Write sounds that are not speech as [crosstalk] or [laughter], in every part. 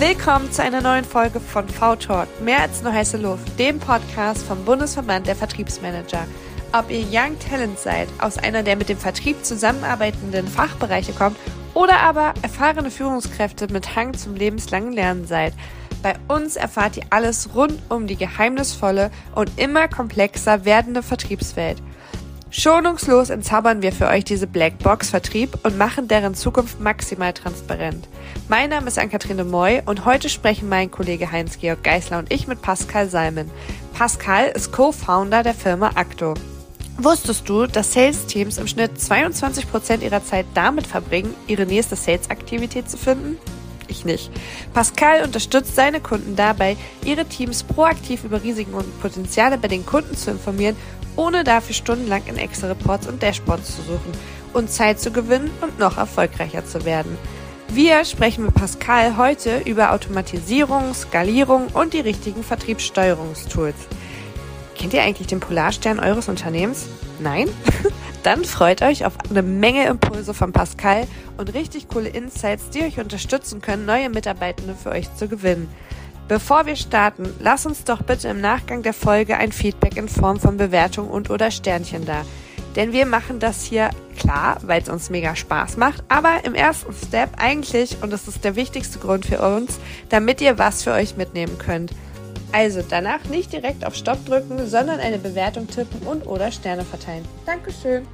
Willkommen zu einer neuen Folge von V-Talk, mehr als nur heiße Luft, dem Podcast vom Bundesverband der Vertriebsmanager. Ob ihr Young Talent seid, aus einer der mit dem Vertrieb zusammenarbeitenden Fachbereiche kommt oder aber erfahrene Führungskräfte mit Hang zum lebenslangen Lernen seid. Bei uns erfahrt ihr alles rund um die geheimnisvolle und immer komplexer werdende Vertriebswelt. Schonungslos entzaubern wir für euch diese Blackbox Vertrieb und machen deren Zukunft maximal transparent. Mein Name ist Ann-Kathrin Moy und heute sprechen mein Kollege Heinz-Georg Geisler und ich mit Pascal Salmen. Pascal ist Co-Founder der Firma Acto. Wusstest du, dass Sales-Teams im Schnitt 22% ihrer Zeit damit verbringen, ihre nächste Sales-Aktivität zu finden? Ich nicht. Pascal unterstützt seine Kunden dabei, ihre Teams proaktiv über Risiken und Potenziale bei den Kunden zu informieren ohne dafür stundenlang in Excel-Reports und Dashboards zu suchen und Zeit zu gewinnen und noch erfolgreicher zu werden. Wir sprechen mit Pascal heute über Automatisierung, Skalierung und die richtigen Vertriebssteuerungstools. Kennt ihr eigentlich den Polarstern eures Unternehmens? Nein? [laughs] Dann freut euch auf eine Menge Impulse von Pascal und richtig coole Insights, die euch unterstützen können, neue Mitarbeitende für euch zu gewinnen. Bevor wir starten, lass uns doch bitte im Nachgang der Folge ein Feedback in Form von Bewertung und oder Sternchen da. Denn wir machen das hier klar, weil es uns mega Spaß macht, aber im ersten Step eigentlich, und das ist der wichtigste Grund für uns, damit ihr was für euch mitnehmen könnt. Also danach nicht direkt auf Stopp drücken, sondern eine Bewertung tippen und oder Sterne verteilen. Dankeschön.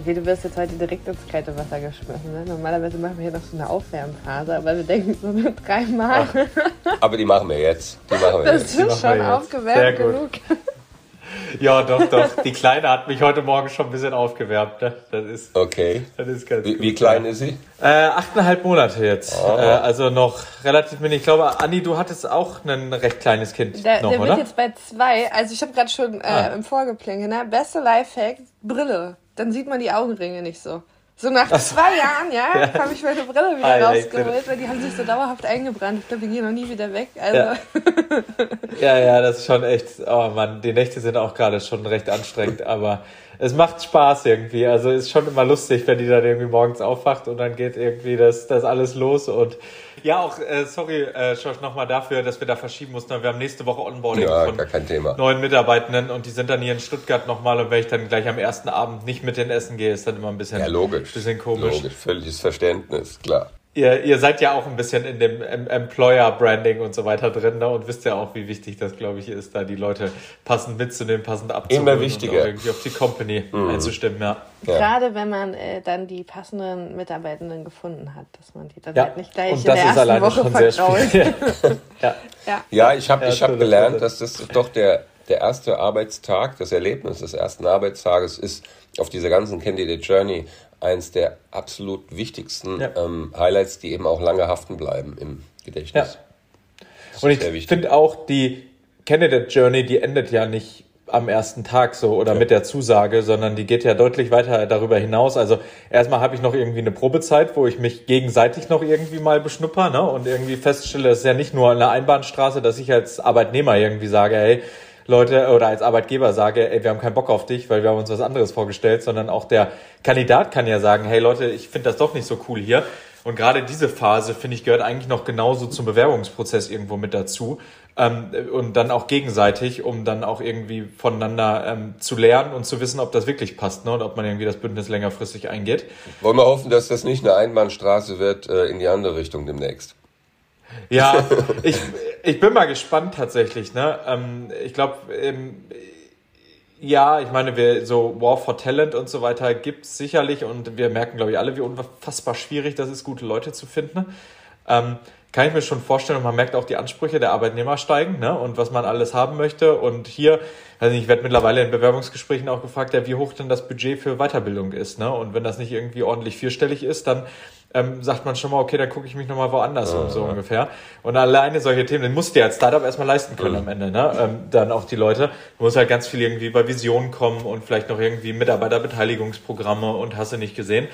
Okay, du wirst jetzt heute direkt ins kalte Wasser geschmissen. Ne? Normalerweise machen wir hier noch so eine Aufwärmphase, aber wir denken so nur dreimal. aber die machen wir jetzt. Die machen wir das jetzt. ist schon aufgewärmt genug. Ja, doch, doch. Die Kleine hat mich heute Morgen schon ein bisschen aufgewärmt. Ne? Das ist, okay. Das ist ganz wie, wie klein ist sie? Äh, achteinhalb Monate jetzt. Oh. Äh, also noch relativ wenig. Ich glaube, Anni, du hattest auch ein recht kleines Kind der, noch, der oder? wird jetzt bei zwei. Also ich habe gerade schon äh, ah. im Vorgeplänge, ne? Beste Lifehack, Brille. Dann sieht man die Augenringe nicht so. So nach so. zwei Jahren, ja, [laughs] ja. habe ich meine Brille wieder ah, rausgeholt, weil die haben sich so dauerhaft eingebrannt. Ich glaube, die gehen noch nie wieder weg. Also. Ja. ja, ja, das ist schon echt, oh Mann, die Nächte sind auch gerade schon recht anstrengend, aber es macht Spaß irgendwie. Also ist schon immer lustig, wenn die dann irgendwie morgens aufwacht und dann geht irgendwie das, das alles los und ja, auch äh, sorry, äh, Josh, nochmal dafür, dass wir da verschieben mussten. Wir haben nächste Woche Onboarding ja, von Thema. neuen Mitarbeitenden und die sind dann hier in Stuttgart nochmal und wenn ich dann gleich am ersten Abend nicht mit denen essen gehe, ist dann immer ein bisschen, ja, logisch. bisschen komisch. Logisch, völliges Verständnis, klar. Ihr, ihr seid ja auch ein bisschen in dem Employer-Branding und so weiter drin ne? und wisst ja auch, wie wichtig das, glaube ich, ist, da die Leute passend mitzunehmen, passend abzuholen Immer wichtiger. und irgendwie auf die Company mhm. einzustimmen. Ja. ja. Gerade wenn man äh, dann die passenden Mitarbeitenden gefunden hat, dass man die dann ja. halt nicht gleich und in der ersten Woche vertraut. [laughs] ja. ja. ja, ich habe ich hab gelernt, dass das doch der, der erste Arbeitstag, das Erlebnis des ersten Arbeitstages ist auf dieser ganzen Candidate Journey eins der absolut wichtigsten ja. ähm, Highlights, die eben auch lange haften bleiben im Gedächtnis. Ja. Und ich finde auch die Candidate Journey, die endet ja nicht am ersten Tag so oder ja. mit der Zusage, sondern die geht ja deutlich weiter darüber hinaus. Also erstmal habe ich noch irgendwie eine Probezeit, wo ich mich gegenseitig noch irgendwie mal beschnupper ne? und irgendwie feststelle, es ist ja nicht nur eine Einbahnstraße, dass ich als Arbeitnehmer irgendwie sage, hey, Leute oder als Arbeitgeber sage, ey, wir haben keinen Bock auf dich, weil wir haben uns was anderes vorgestellt, sondern auch der Kandidat kann ja sagen, hey Leute, ich finde das doch nicht so cool hier. Und gerade diese Phase, finde ich, gehört eigentlich noch genauso zum Bewerbungsprozess irgendwo mit dazu. Ähm, und dann auch gegenseitig, um dann auch irgendwie voneinander ähm, zu lernen und zu wissen, ob das wirklich passt ne? und ob man irgendwie das Bündnis längerfristig eingeht. Wollen wir hoffen, dass das nicht eine Einbahnstraße wird äh, in die andere Richtung demnächst. Ja, ich, ich bin mal gespannt tatsächlich. Ne? Ähm, ich glaube, ähm, ja, ich meine, wir so War for Talent und so weiter gibt's sicherlich und wir merken, glaube ich, alle, wie unfassbar schwierig das ist, gute Leute zu finden. Ähm, kann ich mir schon vorstellen und man merkt auch die Ansprüche der Arbeitnehmer steigen ne? und was man alles haben möchte. Und hier, also ich werde mittlerweile in Bewerbungsgesprächen auch gefragt, ja, wie hoch denn das Budget für Weiterbildung ist. Ne? Und wenn das nicht irgendwie ordentlich vierstellig ist, dann ähm, sagt man schon mal, okay, dann gucke ich mich nochmal woanders um, so ungefähr. Und alleine solche Themen, den musst du ja als Startup erstmal leisten können am Ende, ne? Ähm, dann auch die Leute. Du musst halt ganz viel irgendwie bei Visionen kommen und vielleicht noch irgendwie Mitarbeiterbeteiligungsprogramme und hast du nicht gesehen.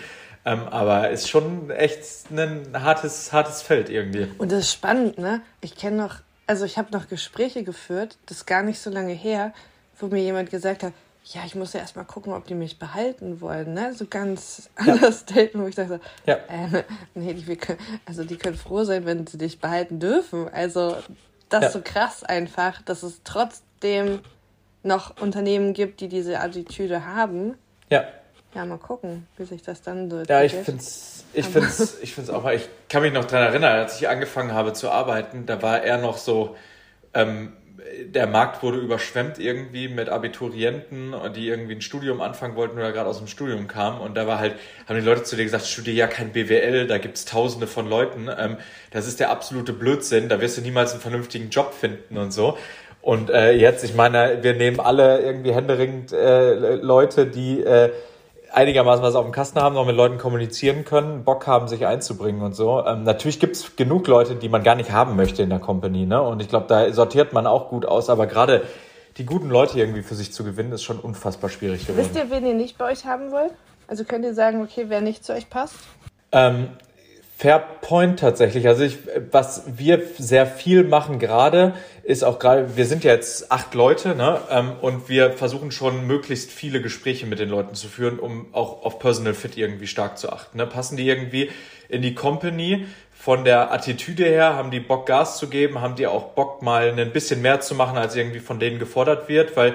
Ähm, aber ist schon echt ein hartes, hartes Feld irgendwie. Und das ist spannend, ne? Ich kenne noch, also ich habe noch Gespräche geführt, das ist gar nicht so lange her, wo mir jemand gesagt hat, ja, ich muss ja erstmal gucken, ob die mich behalten wollen, ne? So ganz ja. Understatement, wo ich dachte, ja. äh, nee, die, können, also die können froh sein, wenn sie dich behalten dürfen. Also das ja. ist so krass einfach, dass es trotzdem noch Unternehmen gibt, die diese Attitüde haben. Ja. Ja, mal gucken, wie sich das dann so Ja, ich finde es ich find's, ich find's auch, ich kann mich noch daran erinnern, als ich angefangen habe zu arbeiten, da war er noch so, ähm, der Markt wurde überschwemmt irgendwie mit Abiturienten, die irgendwie ein Studium anfangen wollten oder gerade aus dem Studium kamen. Und da war halt, haben die Leute zu dir gesagt, studiere ja kein BWL, da gibt es tausende von Leuten. Ähm, das ist der absolute Blödsinn, da wirst du niemals einen vernünftigen Job finden und so. Und äh, jetzt, ich meine, wir nehmen alle irgendwie händeringend äh, Leute, die äh, einigermaßen was auf dem Kasten haben, noch mit Leuten kommunizieren können, Bock haben, sich einzubringen und so. Ähm, natürlich gibt's genug Leute, die man gar nicht haben möchte in der Company, ne? Und ich glaube, da sortiert man auch gut aus, aber gerade die guten Leute irgendwie für sich zu gewinnen, ist schon unfassbar schwierig geworden. Wisst ihr, wen ihr nicht bei euch haben wollt? Also könnt ihr sagen, okay, wer nicht zu euch passt? Ähm, Fair Point tatsächlich. Also ich, was wir sehr viel machen gerade, ist auch gerade, wir sind ja jetzt acht Leute, ne? Ähm, und wir versuchen schon möglichst viele Gespräche mit den Leuten zu führen, um auch auf Personal Fit irgendwie stark zu achten. Ne? Passen die irgendwie in die Company? Von der Attitüde her, haben die Bock Gas zu geben, haben die auch Bock mal ein bisschen mehr zu machen, als irgendwie von denen gefordert wird, weil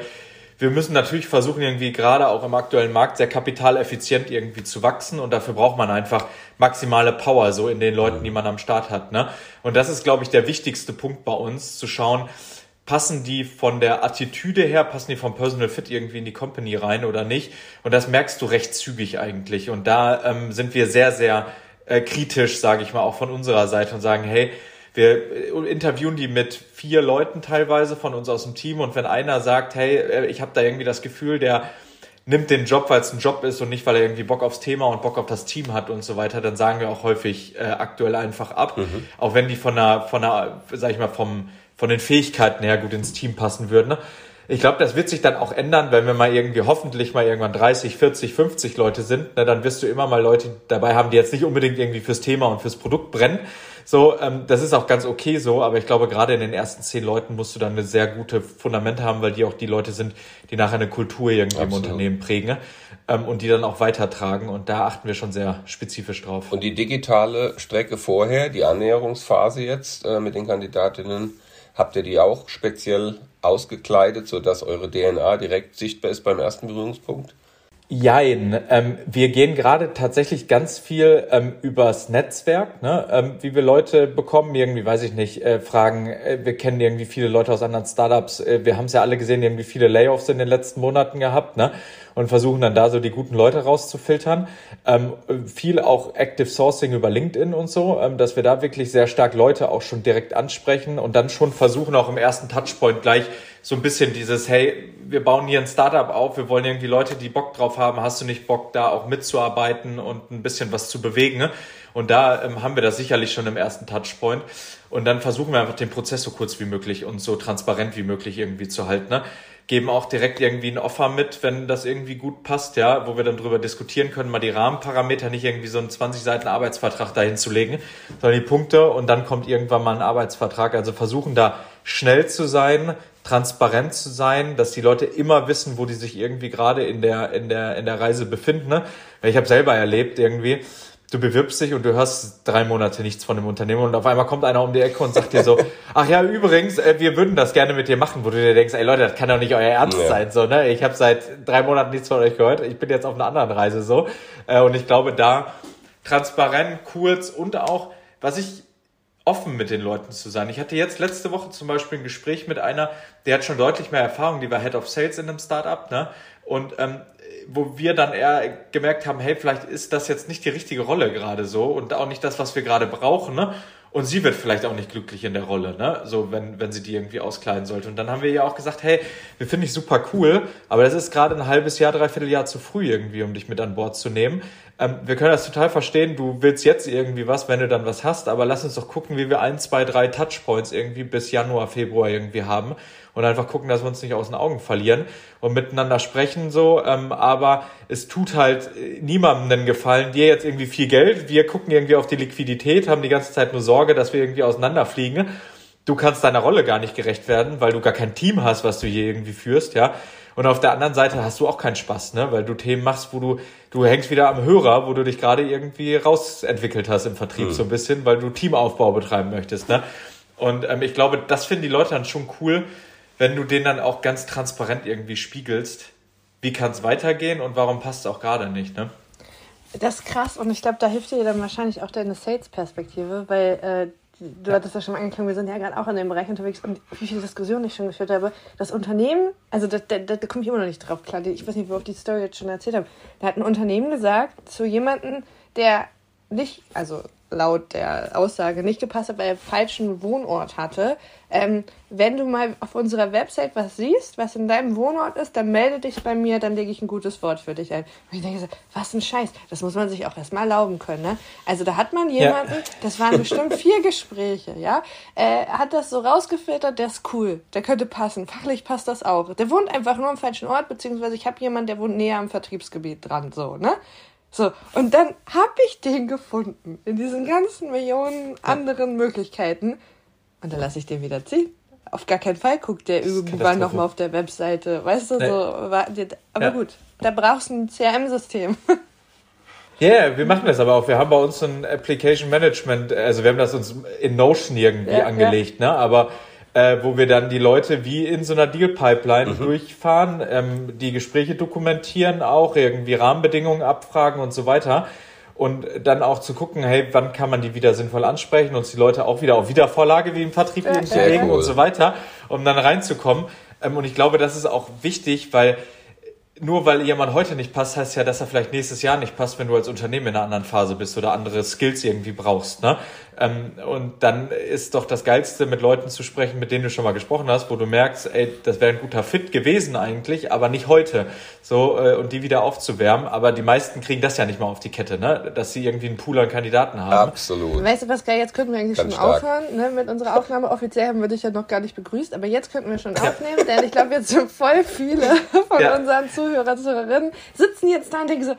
wir müssen natürlich versuchen, irgendwie gerade auch im aktuellen Markt sehr kapitaleffizient irgendwie zu wachsen und dafür braucht man einfach maximale Power so in den Leuten, die man am Start hat. Ne? Und das ist, glaube ich, der wichtigste Punkt bei uns, zu schauen, passen die von der Attitüde her, passen die vom Personal Fit irgendwie in die Company rein oder nicht? Und das merkst du recht zügig eigentlich. Und da ähm, sind wir sehr, sehr äh, kritisch, sage ich mal, auch von unserer Seite und sagen, hey, wir äh, interviewen die mit vier Leuten teilweise von uns aus dem Team und wenn einer sagt, hey, äh, ich habe da irgendwie das Gefühl, der nimmt den Job, weil es ein Job ist und nicht, weil er irgendwie Bock aufs Thema und Bock auf das Team hat und so weiter, dann sagen wir auch häufig äh, aktuell einfach ab. Mhm. Auch wenn die von der, von der, sag ich mal, vom, von den Fähigkeiten her gut ins Team passen würden. Ne? Ich glaube, das wird sich dann auch ändern, wenn wir mal irgendwie hoffentlich mal irgendwann 30, 40, 50 Leute sind. Ne, dann wirst du immer mal Leute dabei haben, die jetzt nicht unbedingt irgendwie fürs Thema und fürs Produkt brennen, so, ähm, das ist auch ganz okay so, aber ich glaube, gerade in den ersten zehn Leuten musst du dann eine sehr gute Fundamente haben, weil die auch die Leute sind, die nachher eine Kultur irgendwie Absolut. im Unternehmen prägen ähm, und die dann auch weitertragen. Und da achten wir schon sehr spezifisch drauf. Und die digitale Strecke vorher, die Annäherungsphase jetzt äh, mit den Kandidatinnen, habt ihr die auch speziell ausgekleidet, sodass eure DNA direkt sichtbar ist beim ersten Berührungspunkt? Jein. Ähm, wir gehen gerade tatsächlich ganz viel ähm, übers Netzwerk, ne? ähm, wie wir Leute bekommen, irgendwie, weiß ich nicht, äh, fragen, äh, wir kennen irgendwie viele Leute aus anderen Startups, äh, wir haben es ja alle gesehen, irgendwie viele Layoffs in den letzten Monaten gehabt, ne? Und versuchen dann da so die guten Leute rauszufiltern. Ähm, viel auch Active Sourcing über LinkedIn und so, ähm, dass wir da wirklich sehr stark Leute auch schon direkt ansprechen und dann schon versuchen auch im ersten Touchpoint gleich so ein bisschen dieses, hey, wir bauen hier ein Startup auf, wir wollen irgendwie Leute, die Bock drauf haben, hast du nicht Bock, da auch mitzuarbeiten und ein bisschen was zu bewegen? Ne? Und da ähm, haben wir das sicherlich schon im ersten Touchpoint. Und dann versuchen wir einfach den Prozess so kurz wie möglich und so transparent wie möglich irgendwie zu halten. Ne? Geben auch direkt irgendwie ein Offer mit, wenn das irgendwie gut passt, ja, wo wir dann drüber diskutieren können, mal die Rahmenparameter, nicht irgendwie so einen 20 Seiten Arbeitsvertrag dahin zu legen, sondern die Punkte und dann kommt irgendwann mal ein Arbeitsvertrag. Also versuchen da schnell zu sein, transparent zu sein, dass die Leute immer wissen, wo die sich irgendwie gerade in der, in der, in der Reise befinden. Ne? Ich habe selber erlebt irgendwie, du bewirbst dich und du hörst drei Monate nichts von dem Unternehmen und auf einmal kommt einer um die Ecke und sagt dir so, [laughs] ach ja, übrigens, äh, wir würden das gerne mit dir machen, wo du dir denkst, ey Leute, das kann doch nicht euer Ernst ja. sein, so, ne? Ich habe seit drei Monaten nichts von euch gehört, ich bin jetzt auf einer anderen Reise so. Äh, und ich glaube, da transparent, kurz und auch, was ich offen mit den Leuten zu sein. Ich hatte jetzt letzte Woche zum Beispiel ein Gespräch mit einer, der hat schon deutlich mehr Erfahrung, die war Head of Sales in einem Startup, ne? Und ähm, wo wir dann eher gemerkt haben, hey, vielleicht ist das jetzt nicht die richtige Rolle gerade so und auch nicht das, was wir gerade brauchen, ne? Und sie wird vielleicht auch nicht glücklich in der Rolle, ne? So, wenn, wenn sie die irgendwie auskleiden sollte. Und dann haben wir ja auch gesagt, hey, wir finden dich super cool, aber das ist gerade ein halbes Jahr, dreiviertel Jahr zu früh irgendwie, um dich mit an Bord zu nehmen. Ähm, wir können das total verstehen. Du willst jetzt irgendwie was, wenn du dann was hast, aber lass uns doch gucken, wie wir ein, zwei, drei Touchpoints irgendwie bis Januar, Februar irgendwie haben und einfach gucken, dass wir uns nicht aus den Augen verlieren und miteinander sprechen so. Ähm, aber es tut halt äh, niemandem einen Gefallen. Dir jetzt irgendwie viel Geld, wir gucken irgendwie auf die Liquidität, haben die ganze Zeit nur Sorge, dass wir irgendwie auseinanderfliegen. Du kannst deiner Rolle gar nicht gerecht werden, weil du gar kein Team hast, was du hier irgendwie führst, ja. Und auf der anderen Seite hast du auch keinen Spaß, ne? Weil du Themen machst, wo du, du hängst wieder am Hörer, wo du dich gerade irgendwie rausentwickelt hast im Vertrieb mhm. so ein bisschen, weil du Teamaufbau betreiben möchtest, ne? Und ähm, ich glaube, das finden die Leute dann schon cool, wenn du denen dann auch ganz transparent irgendwie spiegelst, wie kann es weitergehen und warum passt es auch gerade nicht, ne? Das ist krass und ich glaube, da hilft dir dann wahrscheinlich auch deine Sales-Perspektive, weil äh, du hattest ja schon mal angeklungen, wir sind ja gerade auch in dem Bereich unterwegs und wie viele Diskussionen ich schon geführt habe. Das Unternehmen, also da, da, da komme ich immer noch nicht drauf klar, ich weiß nicht, wo ich die Story jetzt schon erzählt habe. Da hat ein Unternehmen gesagt zu jemandem, der nicht, also laut der Aussage nicht gepasst hat, weil er falschen Wohnort hatte. Ähm, wenn du mal auf unserer Website was siehst, was in deinem Wohnort ist, dann melde dich bei mir, dann lege ich ein gutes Wort für dich ein. Und ich denke so, was ein Scheiß. Das muss man sich auch erstmal erlauben können. Ne? Also da hat man jemanden, ja. das waren bestimmt vier Gespräche, ja, äh, hat das so rausgefiltert, der ist cool, der könnte passen. Fachlich passt das auch. Der wohnt einfach nur am falschen Ort, beziehungsweise ich habe jemanden, der wohnt näher am Vertriebsgebiet dran, so, ne? So, und dann habe ich den gefunden in diesen ganzen Millionen anderen Möglichkeiten. Und dann lasse ich den wieder ziehen. Auf gar keinen Fall guckt der irgendwann nochmal auf der Webseite. Weißt du, nee. so. Aber ja. gut, da brauchst du ein CRM-System. Ja, yeah, wir machen das aber auch. Wir haben bei uns ein Application Management, also wir haben das uns in Notion irgendwie ja, angelegt, ja. ne? Aber äh, wo wir dann die Leute wie in so einer Deal-Pipeline mhm. durchfahren, ähm, die Gespräche dokumentieren, auch irgendwie Rahmenbedingungen abfragen und so weiter. Und dann auch zu gucken, hey, wann kann man die wieder sinnvoll ansprechen, uns die Leute auch wieder auf Wiedervorlage wie im Vertrieb zu legen cool. und so weiter, um dann reinzukommen. Ähm, und ich glaube, das ist auch wichtig, weil nur weil jemand heute nicht passt, heißt ja, dass er vielleicht nächstes Jahr nicht passt, wenn du als Unternehmen in einer anderen Phase bist oder andere Skills irgendwie brauchst. Ne? Ähm, und dann ist doch das Geilste, mit Leuten zu sprechen, mit denen du schon mal gesprochen hast, wo du merkst, ey, das wäre ein guter Fit gewesen eigentlich, aber nicht heute. So, äh, und die wieder aufzuwärmen. Aber die meisten kriegen das ja nicht mal auf die Kette, ne? Dass sie irgendwie einen Pool an Kandidaten haben. Absolut. Weißt du, Pascal, jetzt könnten wir eigentlich Ganz schon stark. aufhören ne, mit unserer Aufnahme. Offiziell haben wir dich ja noch gar nicht begrüßt, aber jetzt könnten wir schon ja. aufnehmen, denn ich glaube, jetzt sind voll viele [laughs] von ja. unseren Zuhörern, Zuhörerinnen sitzen jetzt da und denken so,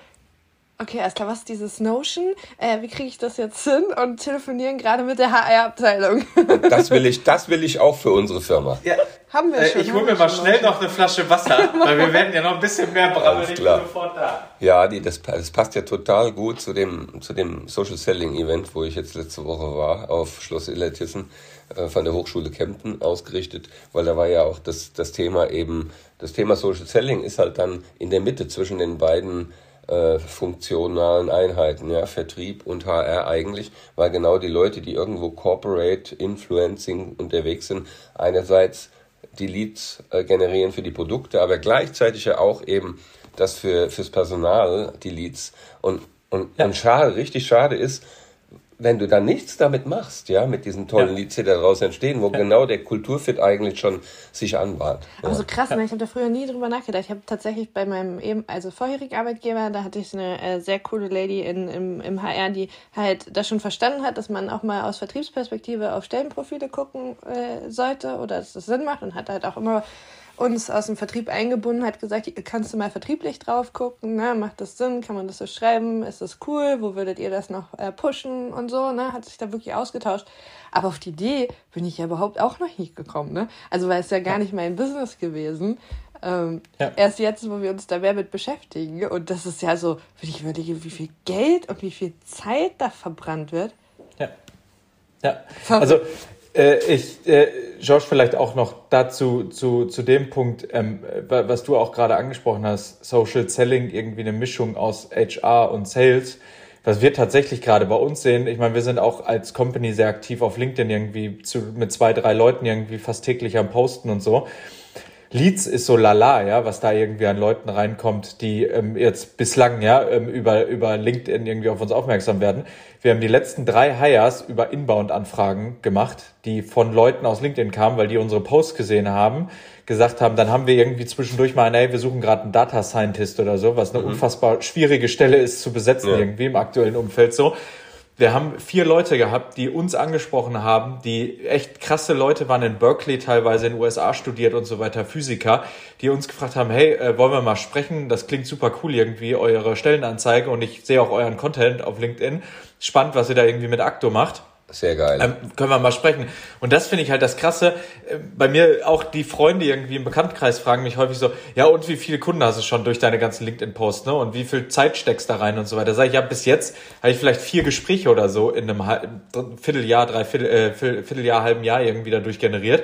okay, erst klar, was ist dieses Notion? Äh, wie kriege ich das jetzt hin? Und telefonieren gerade mit der HR-Abteilung. das will ich, das will ich auch für unsere Firma. Ja. Haben wir äh, schon. ich hole mir mal schnell noch eine Flasche Wasser, weil wir werden ja noch ein bisschen mehr brabbeln. Ich bin sofort da. Ja, die, das, das passt ja total gut zu dem, zu dem Social Selling Event, wo ich jetzt letzte Woche war, auf Schloss Illertissen äh, von der Hochschule Kempten ausgerichtet, weil da war ja auch das, das Thema eben, das Thema Social Selling ist halt dann in der Mitte zwischen den beiden äh, funktionalen Einheiten, ja, Vertrieb und HR eigentlich, weil genau die Leute, die irgendwo Corporate Influencing unterwegs sind, einerseits die Leads äh, generieren für die Produkte, aber gleichzeitig ja auch eben das für fürs Personal die Leads und und, ja. und schade, richtig schade ist, wenn du dann nichts damit machst, ja, mit diesen tollen ja. Lieds, die daraus entstehen, wo ja. genau der Kulturfit eigentlich schon sich anbahnt. Ja. Also krass, ne? ich habe da früher nie drüber nachgedacht. Ich habe tatsächlich bei meinem eben, also vorherigen Arbeitgeber, da hatte ich eine äh, sehr coole Lady in, im, im HR, die halt das schon verstanden hat, dass man auch mal aus Vertriebsperspektive auf Stellenprofile gucken äh, sollte oder dass das Sinn macht und hat halt auch immer uns aus dem Vertrieb eingebunden, hat gesagt, kannst du mal vertrieblich drauf gucken, ne? macht das Sinn, kann man das so schreiben, ist das cool, wo würdet ihr das noch äh, pushen und so, ne? hat sich da wirklich ausgetauscht. Aber auf die Idee bin ich ja überhaupt auch noch nicht gekommen, ne? also weil es ja gar nicht mein Business gewesen. Ähm, ja. Erst jetzt, wo wir uns da mehr mit beschäftigen und das ist ja so, wenn ich überlege, wie viel Geld und wie viel Zeit da verbrannt wird. Ja. Ja, also äh, ich, äh, Josh, vielleicht auch noch dazu zu, zu dem Punkt, ähm, was du auch gerade angesprochen hast, Social Selling, irgendwie eine Mischung aus HR und Sales. Was wir tatsächlich gerade bei uns sehen, ich meine, wir sind auch als Company sehr aktiv auf LinkedIn irgendwie zu, mit zwei, drei Leuten irgendwie fast täglich am Posten und so. Leads ist so lala, ja, was da irgendwie an Leuten reinkommt, die ähm, jetzt bislang ja ähm, über, über LinkedIn irgendwie auf uns aufmerksam werden. Wir haben die letzten drei Hires über Inbound-Anfragen gemacht, die von Leuten aus LinkedIn kamen, weil die unsere Posts gesehen haben, gesagt haben, dann haben wir irgendwie zwischendurch mal, ey, wir suchen gerade einen Data Scientist oder so, was eine mhm. unfassbar schwierige Stelle ist zu besetzen ja. irgendwie im aktuellen Umfeld so. Wir haben vier Leute gehabt, die uns angesprochen haben, die echt krasse Leute waren in Berkeley, teilweise in den USA studiert und so weiter, Physiker, die uns gefragt haben, hey, äh, wollen wir mal sprechen? Das klingt super cool irgendwie, eure Stellenanzeige und ich sehe auch euren Content auf LinkedIn. Spannend, was ihr da irgendwie mit Akto macht. Sehr geil. Ähm, können wir mal sprechen. Und das finde ich halt das Krasse. Äh, bei mir auch die Freunde irgendwie im Bekanntenkreis fragen mich häufig so, ja und wie viele Kunden hast du schon durch deine ganzen LinkedIn-Posts, ne? Und wie viel Zeit steckst da rein und so weiter. Sag ich, ja, bis jetzt habe ich vielleicht vier Gespräche oder so in einem Vierteljahr, drei Viertel, äh, Vierteljahr, halben Jahr irgendwie dadurch generiert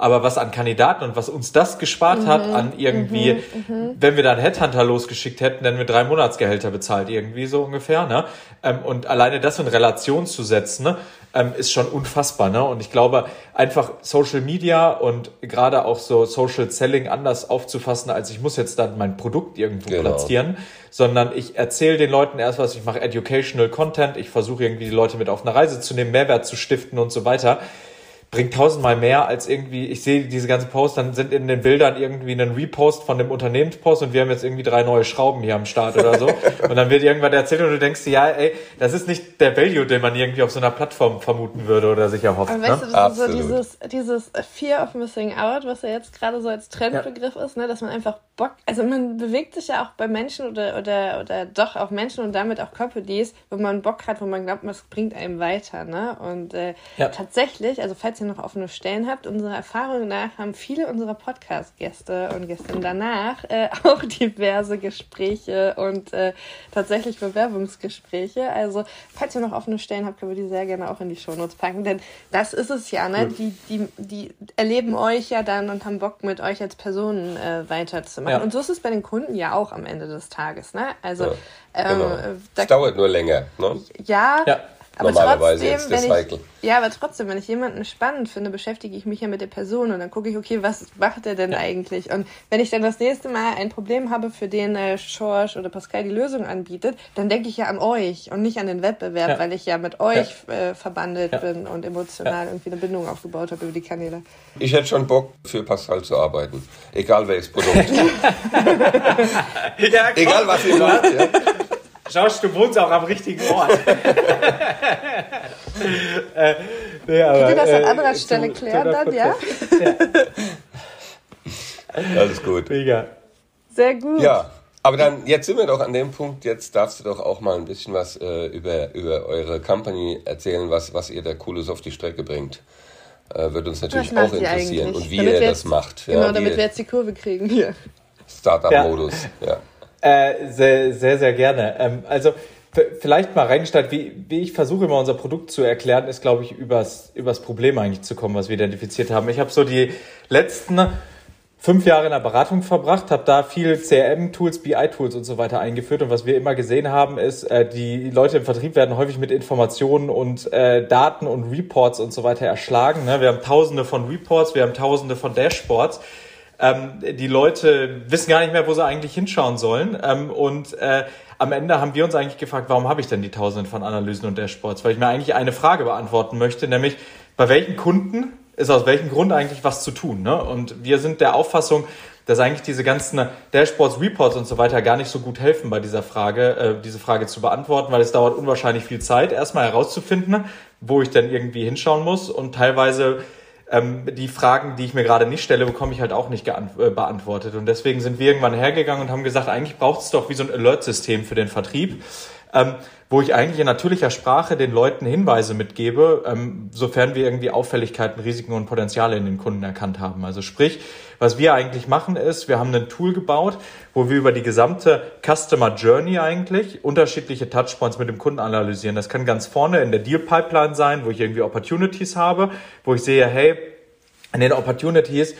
aber was an Kandidaten und was uns das gespart mhm, hat an irgendwie, mhm, mhm, wenn wir da einen Headhunter losgeschickt hätten, dann wir drei Monatsgehälter bezahlt, irgendwie so ungefähr, ne? Ähm, und alleine das in Relation zu setzen, ne? Ähm, ist schon unfassbar, ne? Und ich glaube, einfach Social Media und gerade auch so Social Selling anders aufzufassen, als ich muss jetzt dann mein Produkt irgendwo genau. platzieren, sondern ich erzähle den Leuten erst was, ich mache Educational Content, ich versuche irgendwie die Leute mit auf eine Reise zu nehmen, Mehrwert zu stiften und so weiter bringt tausendmal mehr als irgendwie, ich sehe diese ganzen Posts, dann sind in den Bildern irgendwie ein Repost von dem Unternehmenspost und wir haben jetzt irgendwie drei neue Schrauben hier am Start oder so. [laughs] und dann wird irgendwann erzählt und du denkst dir, ja, ey, das ist nicht der Value, den man irgendwie auf so einer Plattform vermuten würde oder sich erhofft. Aber weißt ne? du, das Absolut. ist so dieses, dieses Fear of Missing Out, was ja jetzt gerade so als Trendbegriff ja. ist, ne, dass man einfach Bock, also man bewegt sich ja auch bei Menschen oder, oder, oder doch auch Menschen und damit auch Companies, wo man Bock hat, wo man glaubt, es bringt einem weiter, ne? Und äh, ja. tatsächlich, also falls ihr noch offene Stellen habt. Unserer Erfahrung nach haben viele unserer Podcast-Gäste und Gästinnen danach äh, [laughs] auch diverse Gespräche und äh, tatsächlich Bewerbungsgespräche. Also, falls ihr noch offene Stellen habt, können wir die sehr gerne auch in die Shownotes packen, denn das ist es ja, ne? Die, die, die erleben euch ja dann und haben Bock, mit euch als Personen äh, weiterzumachen. Ja. Und so ist es bei den Kunden ja auch am Ende des Tages, ne? Also, ja, genau. ähm, es dauert nur länger, ne? Ja. Ja aber Normalerweise trotzdem, jetzt wenn ich, Ja, aber trotzdem, wenn ich jemanden spannend finde, beschäftige ich mich ja mit der Person und dann gucke ich, okay, was macht er denn ja. eigentlich? Und wenn ich dann das nächste Mal ein Problem habe, für den äh, Schorsch oder Pascal die Lösung anbietet, dann denke ich ja an euch und nicht an den Wettbewerb, ja. weil ich ja mit euch ja. äh, verbandelt bin und emotional irgendwie eine Bindung aufgebaut habe über die Kanäle. Ich hätte schon Bock, für Pascal zu arbeiten. Egal welches Produkt. [laughs] Egal was ihr macht. Josh, du wohnst auch am richtigen Ort. [laughs] äh, nee, aber, Könnt ihr das an äh, anderer Stelle zu, klären zu dann, ja? ja? [laughs] Alles gut. Mega. Sehr gut. Ja, aber dann, jetzt sind wir doch an dem Punkt, jetzt darfst du doch auch mal ein bisschen was äh, über, über eure Company erzählen, was, was ihr da Cooles auf die Strecke bringt. Äh, wird uns natürlich auch interessieren und wie damit ihr das macht. Genau, ja, damit wir jetzt die Kurve kriegen hier. Startup-Modus, ja. ja. Äh, sehr, sehr, sehr gerne. Ähm, also vielleicht mal reingestartet, wie, wie ich versuche immer unser Produkt zu erklären, ist, glaube ich, übers, übers Problem eigentlich zu kommen, was wir identifiziert haben. Ich habe so die letzten fünf Jahre in der Beratung verbracht, habe da viel CRM-Tools, BI-Tools und so weiter eingeführt. Und was wir immer gesehen haben, ist, äh, die Leute im Vertrieb werden häufig mit Informationen und äh, Daten und Reports und so weiter erschlagen. Ne? Wir haben tausende von Reports, wir haben tausende von Dashboards ähm, die Leute wissen gar nicht mehr, wo sie eigentlich hinschauen sollen. Ähm, und äh, am Ende haben wir uns eigentlich gefragt, warum habe ich denn die Tausenden von Analysen und Dashboards? Weil ich mir eigentlich eine Frage beantworten möchte, nämlich bei welchen Kunden ist aus welchem Grund eigentlich was zu tun? Ne? Und wir sind der Auffassung, dass eigentlich diese ganzen Dashboards, Reports und so weiter gar nicht so gut helfen bei dieser Frage, äh, diese Frage zu beantworten, weil es dauert unwahrscheinlich viel Zeit, erstmal herauszufinden, wo ich denn irgendwie hinschauen muss und teilweise ähm, die Fragen, die ich mir gerade nicht stelle, bekomme ich halt auch nicht äh, beantwortet. Und deswegen sind wir irgendwann hergegangen und haben gesagt, eigentlich braucht es doch wie so ein Alert-System für den Vertrieb. Ähm, wo ich eigentlich in natürlicher Sprache den Leuten Hinweise mitgebe, ähm, sofern wir irgendwie Auffälligkeiten, Risiken und Potenziale in den Kunden erkannt haben. Also sprich, was wir eigentlich machen ist, wir haben ein Tool gebaut, wo wir über die gesamte Customer Journey eigentlich unterschiedliche Touchpoints mit dem Kunden analysieren. Das kann ganz vorne in der Deal Pipeline sein, wo ich irgendwie Opportunities habe, wo ich sehe, hey, in den Opportunities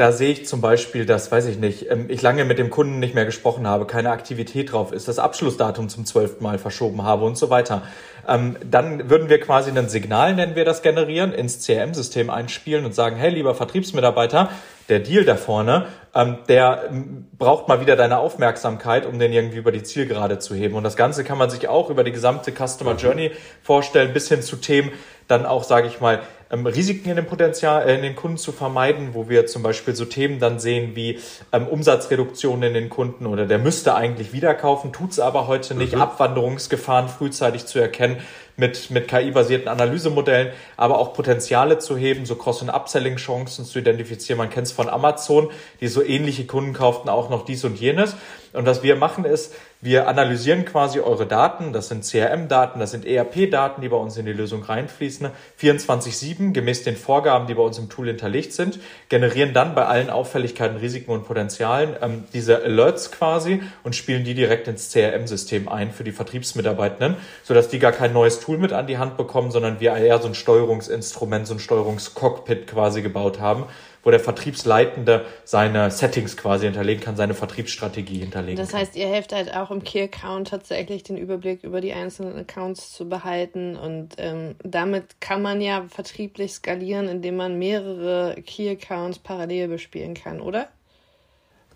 da sehe ich zum Beispiel, dass, weiß ich nicht, ähm, ich lange mit dem Kunden nicht mehr gesprochen habe, keine Aktivität drauf ist, das Abschlussdatum zum zwölften Mal verschoben habe und so weiter. Ähm, dann würden wir quasi ein Signal, nennen wir das, generieren, ins CRM-System einspielen und sagen, hey, lieber Vertriebsmitarbeiter, der Deal da vorne, ähm, der braucht mal wieder deine Aufmerksamkeit, um den irgendwie über die Zielgerade zu heben. Und das Ganze kann man sich auch über die gesamte Customer Journey vorstellen, bis hin zu Themen, dann auch, sage ich mal, ähm, Risiken in dem Potenzial, äh, in den Kunden zu vermeiden, wo wir zum Beispiel so Themen dann sehen wie ähm, Umsatzreduktion in den Kunden oder der müsste eigentlich wieder kaufen, tut es aber heute nicht, mhm. Abwanderungsgefahren frühzeitig zu erkennen mit, mit KI-basierten Analysemodellen, aber auch Potenziale zu heben, so Cross- und Upselling-Chancen zu identifizieren. Man kennt es von Amazon, die so ähnliche Kunden kauften auch noch dies und jenes. Und was wir machen ist, wir analysieren quasi eure Daten, das sind CRM-Daten, das sind ERP-Daten, die bei uns in die Lösung reinfließen, 24-7 gemäß den Vorgaben, die bei uns im Tool hinterlegt sind, generieren dann bei allen Auffälligkeiten, Risiken und Potenzialen ähm, diese Alerts quasi und spielen die direkt ins CRM-System ein für die Vertriebsmitarbeitenden, sodass die gar kein neues Tool mit an die Hand bekommen, sondern wir eher so ein Steuerungsinstrument, so ein Steuerungscockpit quasi gebaut haben, wo der Vertriebsleitende seine Settings quasi hinterlegen kann, seine Vertriebsstrategie hinterlegen das heißt, ihr helft halt auch im Key-Account tatsächlich den Überblick über die einzelnen Accounts zu behalten und ähm, damit kann man ja vertrieblich skalieren, indem man mehrere Key-Accounts parallel bespielen kann, oder?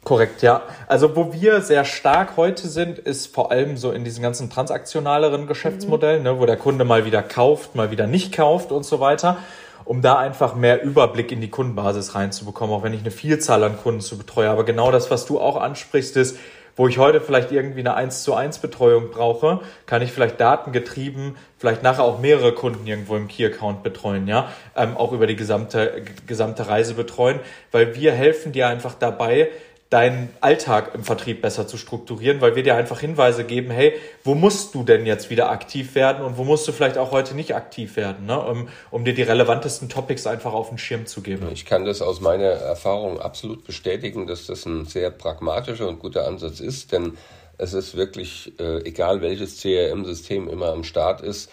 Korrekt, ja. Also wo wir sehr stark heute sind, ist vor allem so in diesen ganzen transaktionaleren Geschäftsmodellen, mhm. ne, wo der Kunde mal wieder kauft, mal wieder nicht kauft und so weiter um da einfach mehr Überblick in die Kundenbasis reinzubekommen, auch wenn ich eine Vielzahl an Kunden zu betreue. Aber genau das, was du auch ansprichst, ist, wo ich heute vielleicht irgendwie eine 1 zu 1 Betreuung brauche, kann ich vielleicht datengetrieben, vielleicht nachher auch mehrere Kunden irgendwo im Key-Account betreuen, ja, ähm, auch über die gesamte, gesamte Reise betreuen, weil wir helfen dir einfach dabei, deinen Alltag im Vertrieb besser zu strukturieren, weil wir dir einfach Hinweise geben, hey, wo musst du denn jetzt wieder aktiv werden und wo musst du vielleicht auch heute nicht aktiv werden, ne? um, um dir die relevantesten Topics einfach auf den Schirm zu geben. Ich kann das aus meiner Erfahrung absolut bestätigen, dass das ein sehr pragmatischer und guter Ansatz ist, denn es ist wirklich, äh, egal welches CRM-System immer am Start ist,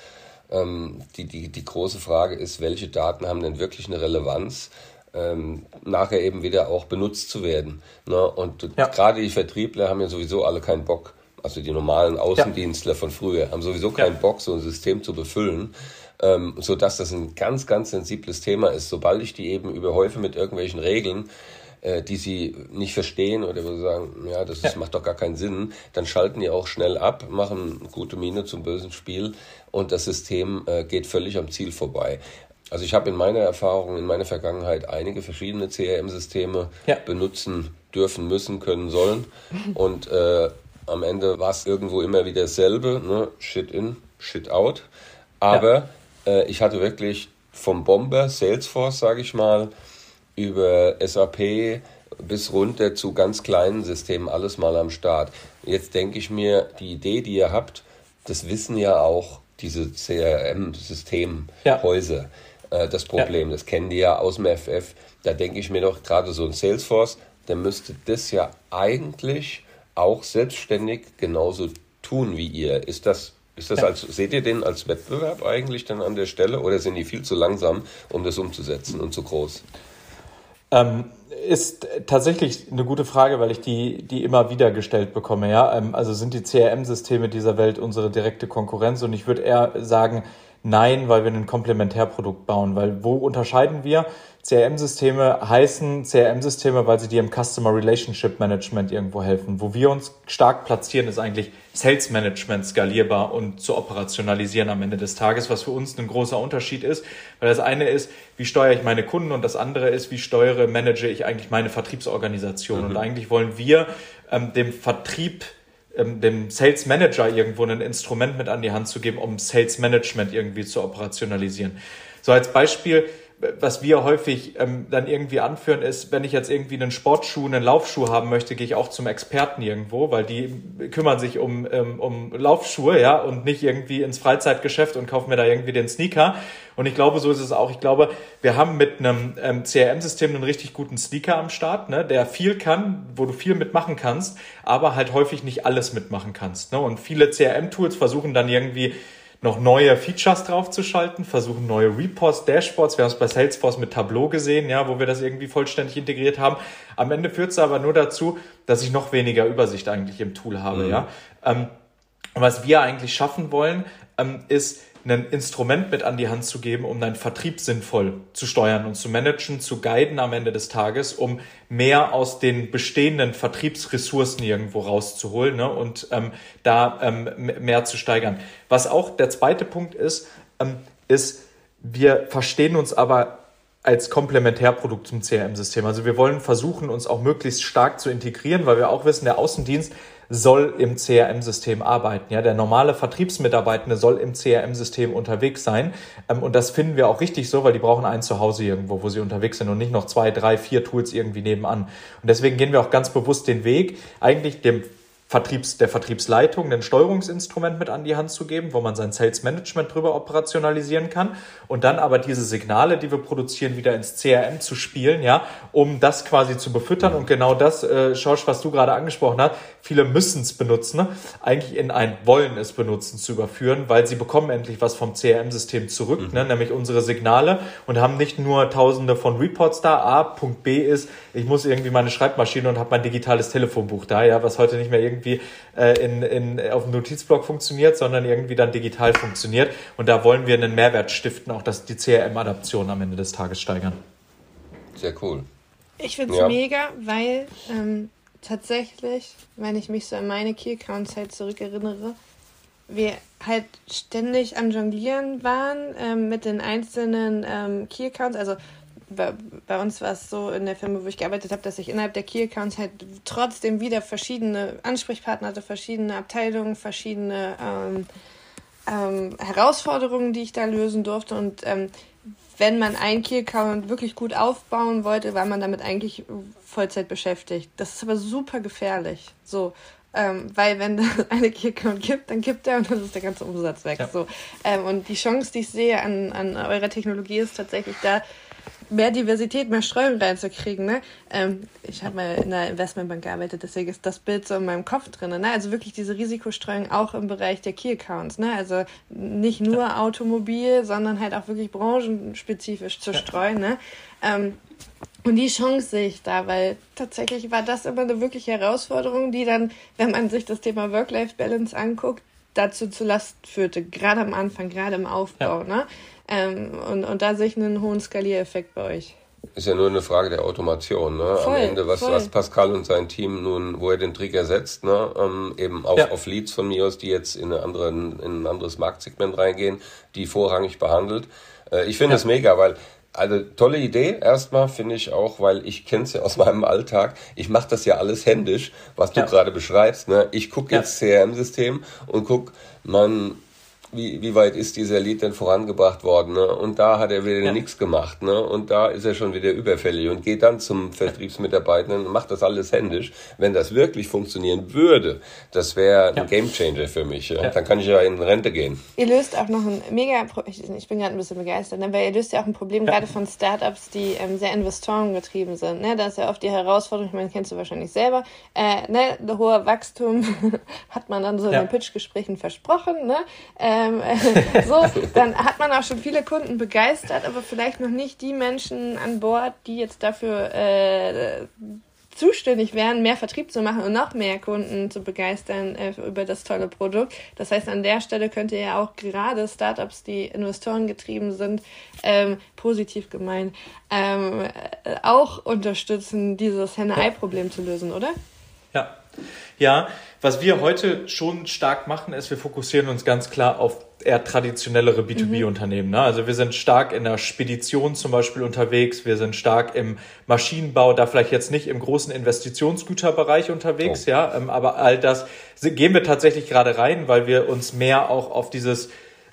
ähm, die, die, die große Frage ist, welche Daten haben denn wirklich eine Relevanz? Ähm, nachher eben wieder auch benutzt zu werden. Ne? Und ja. gerade die Vertriebler haben ja sowieso alle keinen Bock, also die normalen Außendienstler ja. von früher, haben sowieso keinen ja. Bock, so ein System zu befüllen. Ähm, so dass das ein ganz, ganz sensibles Thema ist. Sobald ich die eben überhäufe mit irgendwelchen Regeln, äh, die sie nicht verstehen oder wo sie sagen, ja, das ist, macht doch gar keinen Sinn, dann schalten die auch schnell ab, machen gute Miene zum bösen Spiel und das System äh, geht völlig am Ziel vorbei. Also ich habe in meiner Erfahrung, in meiner Vergangenheit einige verschiedene CRM-Systeme ja. benutzen dürfen, müssen, können, sollen. Und äh, am Ende war es irgendwo immer wieder dasselbe, ne? Shit in, Shit out. Aber ja. äh, ich hatte wirklich vom Bomber, Salesforce, sage ich mal, über SAP bis runter zu ganz kleinen Systemen alles mal am Start. Jetzt denke ich mir, die Idee, die ihr habt, das wissen ja auch diese CRM-Systemhäuser. Ja äh, das Problem. Ja. Das kennen die ja aus dem FF. Da denke ich mir doch, gerade so ein Salesforce, der müsste das ja eigentlich auch selbstständig genauso tun wie ihr. Ist das, ist das als, seht ihr den als Wettbewerb eigentlich dann an der Stelle oder sind die viel zu langsam, um das umzusetzen und zu groß? Ähm, ist tatsächlich eine gute Frage, weil ich die, die immer wieder gestellt bekomme. Ja? Ähm, also sind die CRM-Systeme dieser Welt unsere direkte Konkurrenz? Und ich würde eher sagen, Nein, weil wir ein Komplementärprodukt bauen. Weil wo unterscheiden wir? CRM-Systeme heißen CRM-Systeme, weil sie dir im Customer Relationship Management irgendwo helfen. Wo wir uns stark platzieren, ist eigentlich Sales Management skalierbar und zu operationalisieren am Ende des Tages, was für uns ein großer Unterschied ist. Weil das eine ist, wie steuere ich meine Kunden und das andere ist, wie steuere, manage ich eigentlich meine Vertriebsorganisation. Mhm. Und eigentlich wollen wir ähm, dem Vertrieb dem Sales Manager irgendwo ein Instrument mit an die Hand zu geben, um Sales Management irgendwie zu operationalisieren. So als Beispiel, was wir häufig ähm, dann irgendwie anführen, ist, wenn ich jetzt irgendwie einen Sportschuh, einen Laufschuh haben möchte, gehe ich auch zum Experten irgendwo, weil die kümmern sich um, ähm, um Laufschuhe, ja, und nicht irgendwie ins Freizeitgeschäft und kaufen mir da irgendwie den Sneaker. Und ich glaube, so ist es auch. Ich glaube, wir haben mit einem ähm, CRM-System einen richtig guten Sneaker am Start, ne, der viel kann, wo du viel mitmachen kannst, aber halt häufig nicht alles mitmachen kannst. Ne? Und viele CRM-Tools versuchen dann irgendwie noch neue Features draufzuschalten, versuchen neue Reports, Dashboards. Wir haben es bei Salesforce mit Tableau gesehen, ja, wo wir das irgendwie vollständig integriert haben. Am Ende führt es aber nur dazu, dass ich noch weniger Übersicht eigentlich im Tool habe, mhm. ja. Ähm, was wir eigentlich schaffen wollen, ähm, ist ein Instrument mit an die Hand zu geben, um deinen Vertrieb sinnvoll zu steuern und zu managen, zu guiden am Ende des Tages, um mehr aus den bestehenden Vertriebsressourcen irgendwo rauszuholen ne, und ähm, da ähm, mehr zu steigern. Was auch der zweite Punkt ist, ähm, ist, wir verstehen uns aber als Komplementärprodukt zum CRM-System. Also wir wollen versuchen, uns auch möglichst stark zu integrieren, weil wir auch wissen, der Außendienst soll im CRM-System arbeiten. Ja, der normale Vertriebsmitarbeitende soll im CRM-System unterwegs sein. Ähm, und das finden wir auch richtig so, weil die brauchen ein Zuhause irgendwo, wo sie unterwegs sind und nicht noch zwei, drei, vier Tools irgendwie nebenan. Und deswegen gehen wir auch ganz bewusst den Weg, eigentlich dem Vertriebs, der Vertriebsleitung ein Steuerungsinstrument mit an die Hand zu geben, wo man sein Sales Management drüber operationalisieren kann und dann aber diese Signale, die wir produzieren, wieder ins CRM zu spielen, ja, um das quasi zu befüttern und genau das, äh, Schorsch, was du gerade angesprochen hast, viele müssen es benutzen, ne? eigentlich in ein Wollen es benutzen zu überführen, weil sie bekommen endlich was vom CRM-System zurück, mhm. ne? nämlich unsere Signale und haben nicht nur tausende von Reports da, A, Punkt B ist, ich muss irgendwie meine Schreibmaschine und habe mein digitales Telefonbuch da, ja, was heute nicht mehr irgendwie irgendwie äh, in, in, auf dem Notizblock funktioniert, sondern irgendwie dann digital funktioniert. Und da wollen wir einen Mehrwert stiften, auch dass die CRM-Adaption am Ende des Tages steigern. Sehr cool. Ich finde es ja. mega, weil ähm, tatsächlich, wenn ich mich so an meine Key-Account-Zeit zurückerinnere, wir halt ständig am Jonglieren waren ähm, mit den einzelnen ähm, Key-Accounts. Also bei, bei uns war es so in der Firma, wo ich gearbeitet habe, dass ich innerhalb der Key Accounts halt trotzdem wieder verschiedene Ansprechpartner hatte, verschiedene Abteilungen, verschiedene ähm, ähm, Herausforderungen, die ich da lösen durfte. Und ähm, wenn man einen Key Account wirklich gut aufbauen wollte, war man damit eigentlich Vollzeit beschäftigt. Das ist aber super gefährlich. So. Ähm, weil wenn es [laughs] eine Key Account gibt, dann gibt er und dann ist der ganze Umsatz weg. Ja. So. Ähm, und die Chance, die ich sehe an, an eurer Technologie, ist tatsächlich da, mehr Diversität, mehr Streuung reinzukriegen. Ne? Ähm, ich habe mal in einer Investmentbank gearbeitet, deswegen ist das Bild so in meinem Kopf drin. Ne? Also wirklich diese Risikostreuung auch im Bereich der Key Accounts. Ne? Also nicht nur ja. Automobil, sondern halt auch wirklich branchenspezifisch zu streuen. Ne? Ähm, und die Chance sehe ich da, weil tatsächlich war das immer eine wirkliche Herausforderung, die dann, wenn man sich das Thema Work-Life-Balance anguckt, dazu zu Last führte, gerade am Anfang, gerade im Aufbau. Ja. Ne? Ähm, und, und da sehe ich einen hohen Skaliereffekt bei euch. Ist ja nur eine Frage der Automation. Ne? Voll, Am Ende, was, was Pascal und sein Team nun, wo er den Trigger setzt, ne? Ähm, eben auf, ja. auf Leads von mir aus, die jetzt in, eine andere, in ein anderes Marktsegment reingehen, die vorrangig behandelt. Äh, ich finde es ja. mega, weil also tolle Idee erstmal finde ich auch, weil ich kenne es ja aus [laughs] meinem Alltag. Ich mache das ja alles händisch, was du ja. gerade beschreibst. Ne? Ich gucke jetzt CRM-System und guck, man wie, wie weit ist dieser Lied denn vorangebracht worden? Ne? Und da hat er wieder ja. nichts gemacht. Ne? Und da ist er schon wieder überfällig und geht dann zum Vertriebsmitarbeitenden und macht das alles händisch. Wenn das wirklich funktionieren würde, das wäre ja. ein Gamechanger für mich. Ja? ja? Dann kann ich ja in Rente gehen. Ihr löst auch noch ein mega, ich bin gerade ein bisschen begeistert, ne? weil ihr löst ja auch ein Problem gerade von Startups, die ähm, sehr investorengetrieben sind. Ne? Da ist ja oft die Herausforderung, ich meine, kennst du wahrscheinlich selber, äh, ne? hoher Wachstum [laughs] hat man dann so in den Pitchgesprächen versprochen. Ne? Äh, ähm, [laughs] so, dann hat man auch schon viele Kunden begeistert, aber vielleicht noch nicht die Menschen an Bord, die jetzt dafür äh, zuständig wären, mehr Vertrieb zu machen und noch mehr Kunden zu begeistern äh, über das tolle Produkt. Das heißt, an der Stelle könnt ihr ja auch gerade Startups, die Investoren getrieben sind, ähm, positiv gemeint, ähm, auch unterstützen, dieses Henne-Ei-Problem zu lösen, oder? Ja. Ja, was wir heute schon stark machen, ist, wir fokussieren uns ganz klar auf eher traditionellere B2B-Unternehmen. Mhm. Ne? Also wir sind stark in der Spedition zum Beispiel unterwegs, wir sind stark im Maschinenbau, da vielleicht jetzt nicht im großen Investitionsgüterbereich unterwegs, oh. ja, ähm, aber all das gehen wir tatsächlich gerade rein, weil wir uns mehr auch auf dieses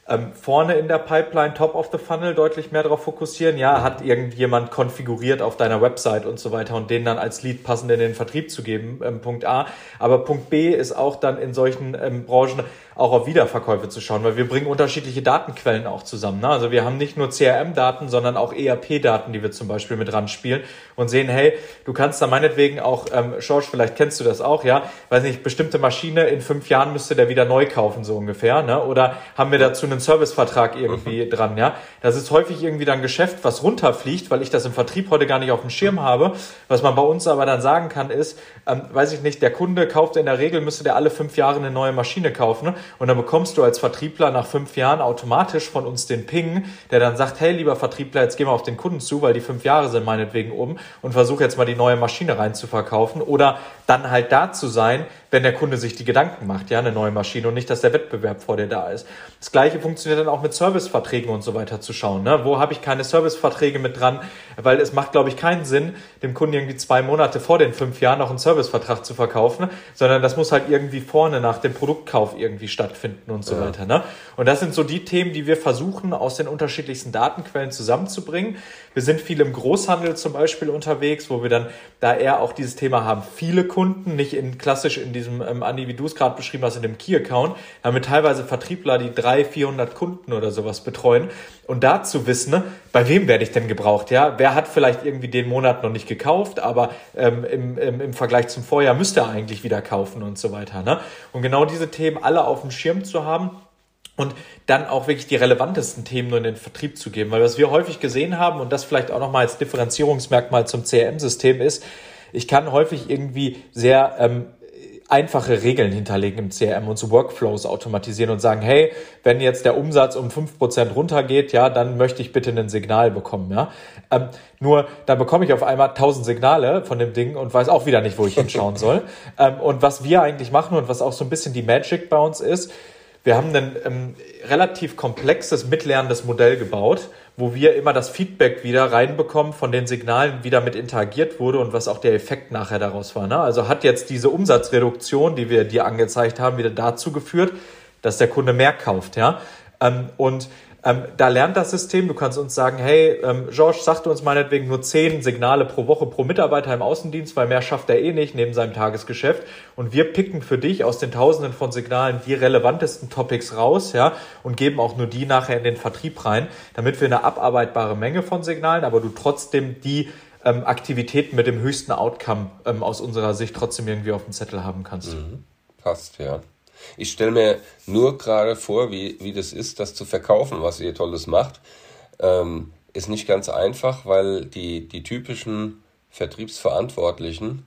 ähm, vorne in der Pipeline, top of the funnel, deutlich mehr darauf fokussieren. Ja, hat irgendjemand konfiguriert auf deiner Website und so weiter und den dann als Lead passend in den Vertrieb zu geben, ähm, Punkt A. Aber Punkt B ist auch dann in solchen ähm, Branchen auch auf Wiederverkäufe zu schauen, weil wir bringen unterschiedliche Datenquellen auch zusammen. Ne? Also wir haben nicht nur CRM-Daten, sondern auch ERP-Daten, die wir zum Beispiel mit ranspielen und sehen, hey, du kannst da meinetwegen auch, ähm, George, vielleicht kennst du das auch, ja, weiß nicht, bestimmte Maschine in fünf Jahren müsste der wieder neu kaufen, so ungefähr, ne? Oder haben wir dazu einen Servicevertrag irgendwie mhm. dran, ja? Das ist häufig irgendwie dann Geschäft, was runterfliegt, weil ich das im Vertrieb heute gar nicht auf dem Schirm habe. Was man bei uns aber dann sagen kann, ist, ähm, weiß ich nicht, der Kunde kauft in der Regel, müsste der alle fünf Jahre eine neue Maschine kaufen. Und dann bekommst du als Vertriebler nach fünf Jahren automatisch von uns den Ping, der dann sagt, hey, lieber Vertriebler, jetzt gehen wir auf den Kunden zu, weil die fünf Jahre sind meinetwegen um und versuche jetzt mal die neue Maschine rein zu verkaufen. Oder dann halt da zu sein, wenn der Kunde sich die Gedanken macht, ja, eine neue Maschine und nicht, dass der Wettbewerb vor dir da ist. Das gleiche funktioniert dann auch mit Serviceverträgen und so weiter zu schauen. Ne? Wo habe ich keine Serviceverträge mit dran? Weil es macht, glaube ich, keinen Sinn, dem Kunden irgendwie zwei Monate vor den fünf Jahren noch einen Servicevertrag zu verkaufen, sondern das muss halt irgendwie vorne nach dem Produktkauf irgendwie stattfinden und so ja. weiter. Ne? Und das sind so die Themen, die wir versuchen, aus den unterschiedlichsten Datenquellen zusammenzubringen. Wir sind viel im Großhandel zum Beispiel unterwegs, wo wir dann da eher auch dieses Thema haben, viele Kunden, nicht in klassisch in diesem, ähm, Andi, wie du es gerade beschrieben hast, in dem Key-Account, wir teilweise Vertriebler, die 300, 400 Kunden oder sowas betreuen. Und da zu wissen, ne, bei wem werde ich denn gebraucht? Ja, wer hat vielleicht irgendwie den Monat noch nicht gekauft, aber ähm, im, im, im Vergleich zum Vorjahr müsste er eigentlich wieder kaufen und so weiter. Ne? Und genau diese Themen alle auf dem Schirm zu haben, und dann auch wirklich die relevantesten Themen nur in den Vertrieb zu geben. Weil was wir häufig gesehen haben und das vielleicht auch nochmal als Differenzierungsmerkmal zum CRM-System ist, ich kann häufig irgendwie sehr ähm, einfache Regeln hinterlegen im CRM und so Workflows automatisieren und sagen, hey, wenn jetzt der Umsatz um fünf Prozent runtergeht, ja, dann möchte ich bitte ein Signal bekommen, ja. Ähm, nur dann bekomme ich auf einmal tausend Signale von dem Ding und weiß auch wieder nicht, wo ich hinschauen [laughs] soll. ähm, und was wir eigentlich machen und was auch so ein bisschen die Magic bei uns ist, wir haben ein ähm, relativ komplexes, mitlernendes Modell gebaut, wo wir immer das Feedback wieder reinbekommen von den Signalen, wie damit interagiert wurde und was auch der Effekt nachher daraus war. Ne? Also hat jetzt diese Umsatzreduktion, die wir dir angezeigt haben, wieder dazu geführt, dass der Kunde mehr kauft. Ja? Ähm, und ähm, da lernt das System, du kannst uns sagen, hey, ähm, George, sagte uns meinetwegen nur zehn Signale pro Woche pro Mitarbeiter im Außendienst, weil mehr schafft er eh nicht neben seinem Tagesgeschäft. Und wir picken für dich aus den Tausenden von Signalen die relevantesten Topics raus, ja, und geben auch nur die nachher in den Vertrieb rein, damit wir eine abarbeitbare Menge von Signalen, aber du trotzdem die ähm, Aktivitäten mit dem höchsten Outcome ähm, aus unserer Sicht trotzdem irgendwie auf dem Zettel haben kannst. Mhm. Passt, ja. Ich stelle mir nur gerade vor, wie, wie das ist, das zu verkaufen, was ihr Tolles macht. Ähm, ist nicht ganz einfach, weil die, die typischen Vertriebsverantwortlichen,